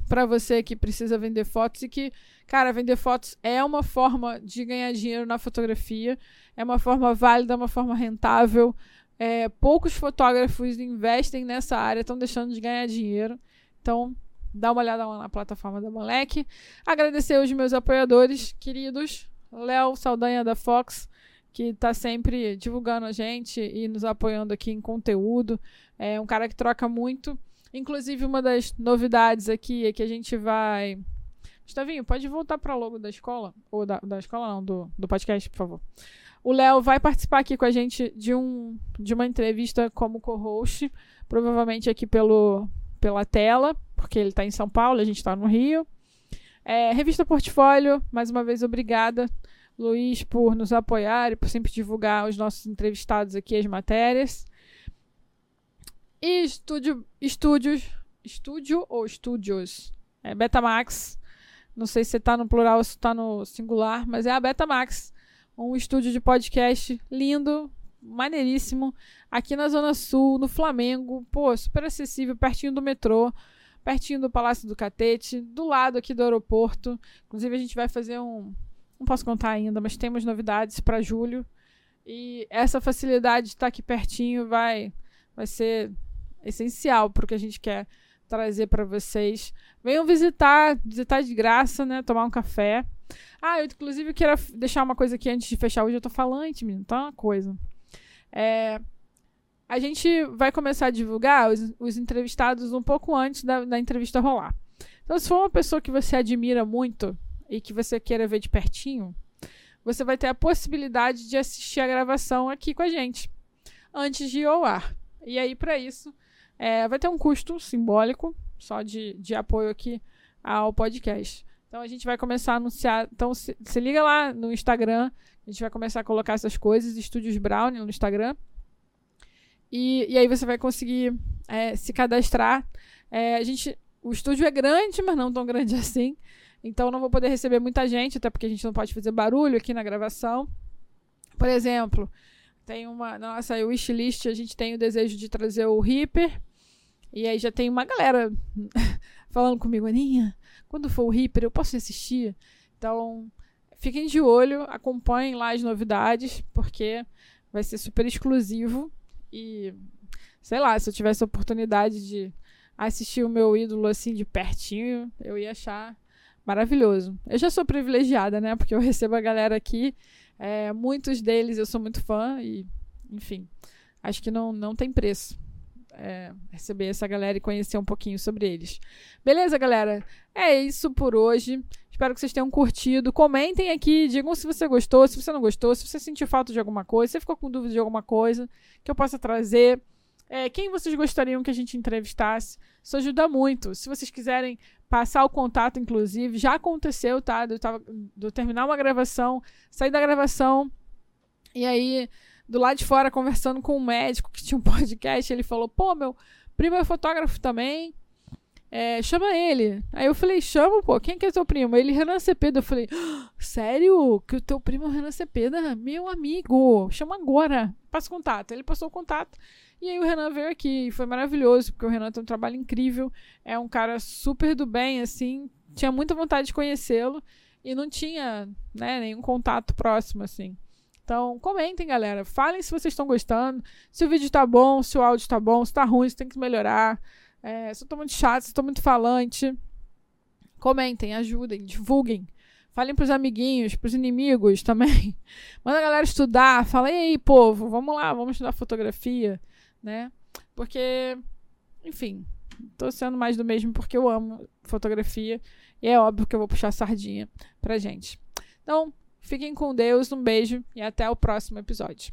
para você que precisa vender fotos e que, cara, vender fotos é uma forma de ganhar dinheiro na fotografia, é uma forma válida, é uma forma rentável. É, poucos fotógrafos investem nessa área, estão deixando de ganhar dinheiro. Então, dá uma olhada lá na plataforma da Moleque. Agradecer os meus apoiadores queridos, Léo Saldanha da Fox, que está sempre divulgando a gente e nos apoiando aqui em conteúdo. É um cara que troca muito. Inclusive, uma das novidades aqui é que a gente vai. Gustavinho, pode voltar para logo da escola? Ou da, da escola, não, do, do podcast, por favor. O Léo vai participar aqui com a gente de, um, de uma entrevista como co-host, provavelmente aqui pelo, pela tela, porque ele está em São Paulo, a gente está no Rio. É, Revista Portfólio, mais uma vez, obrigada, Luiz, por nos apoiar e por sempre divulgar os nossos entrevistados aqui, as matérias. E estúdio, estúdios, estúdio ou estúdios? É Betamax. Não sei se está no plural ou se está no singular, mas é a Betamax. Um estúdio de podcast lindo, maneiríssimo. Aqui na Zona Sul, no Flamengo. Pô, super acessível, pertinho do metrô pertinho do Palácio do Catete, do lado aqui do aeroporto. Inclusive, a gente vai fazer um. Não posso contar ainda, mas temos novidades para julho. E essa facilidade de estar aqui pertinho vai, vai ser essencial para o que a gente quer trazer para vocês. Venham visitar, visitar de graça, né? Tomar um café. Ah, eu inclusive quero deixar uma coisa aqui antes de fechar. Hoje eu tô falante, menino, tá uma coisa. É, a gente vai começar a divulgar os, os entrevistados um pouco antes da, da entrevista rolar. Então, se for uma pessoa que você admira muito e que você queira ver de pertinho, você vai ter a possibilidade de assistir a gravação aqui com a gente, antes de ir ao ar. E aí, para isso, é, vai ter um custo simbólico, só de, de apoio aqui ao podcast. Então, a gente vai começar a anunciar. Então, se, se liga lá no Instagram, a gente vai começar a colocar essas coisas, Estúdios Brown no Instagram. E, e aí você vai conseguir é, se cadastrar. É, a gente o estúdio é grande, mas não tão grande assim. Então não vou poder receber muita gente, até porque a gente não pode fazer barulho aqui na gravação. Por exemplo, tem uma. Nossa, wishlist, a gente tem o desejo de trazer o Reaper. E aí já tem uma galera falando comigo, Aninha, quando for o Reaper, eu posso assistir? Então, fiquem de olho, acompanhem lá as novidades, porque vai ser super exclusivo. E, sei lá, se eu tivesse a oportunidade de assistir o meu ídolo assim de pertinho, eu ia achar maravilhoso. Eu já sou privilegiada, né? Porque eu recebo a galera aqui. É, muitos deles eu sou muito fã e, enfim, acho que não, não tem preço. É, receber essa galera e conhecer um pouquinho sobre eles. Beleza, galera? É isso por hoje. Espero que vocês tenham curtido. Comentem aqui, digam se você gostou, se você não gostou, se você sentiu falta de alguma coisa, se ficou com dúvida de alguma coisa que eu possa trazer. É, quem vocês gostariam que a gente entrevistasse? Isso ajuda muito. Se vocês quiserem passar o contato, inclusive, já aconteceu, tá? Eu tava, de eu terminar uma gravação, sair da gravação, e aí, do lado de fora, conversando com um médico que tinha um podcast, ele falou: pô, meu primo é fotógrafo também. É, chama ele. Aí eu falei, chama, pô, quem que é teu primo? Ele, Renan Cepeda. Eu falei, ah, sério? Que o teu primo é o Renan Cepeda? Meu amigo, chama agora. Passa contato. Ele passou o contato. E aí o Renan veio aqui. E foi maravilhoso, porque o Renan tem um trabalho incrível. É um cara super do bem, assim. Tinha muita vontade de conhecê-lo. E não tinha, né, nenhum contato próximo, assim. Então, comentem, galera. Falem se vocês estão gostando. Se o vídeo tá bom, se o áudio tá bom, se tá ruim, se tem que melhorar. É, se eu tô muito chato, se eu tô muito falante. Comentem, ajudem, divulguem. Falem pros amiguinhos, pros inimigos também. Manda a galera estudar. Fala, e aí, povo, vamos lá, vamos estudar fotografia, né? Porque, enfim, tô sendo mais do mesmo porque eu amo fotografia. E é óbvio que eu vou puxar sardinha pra gente. Então, fiquem com Deus, um beijo e até o próximo episódio.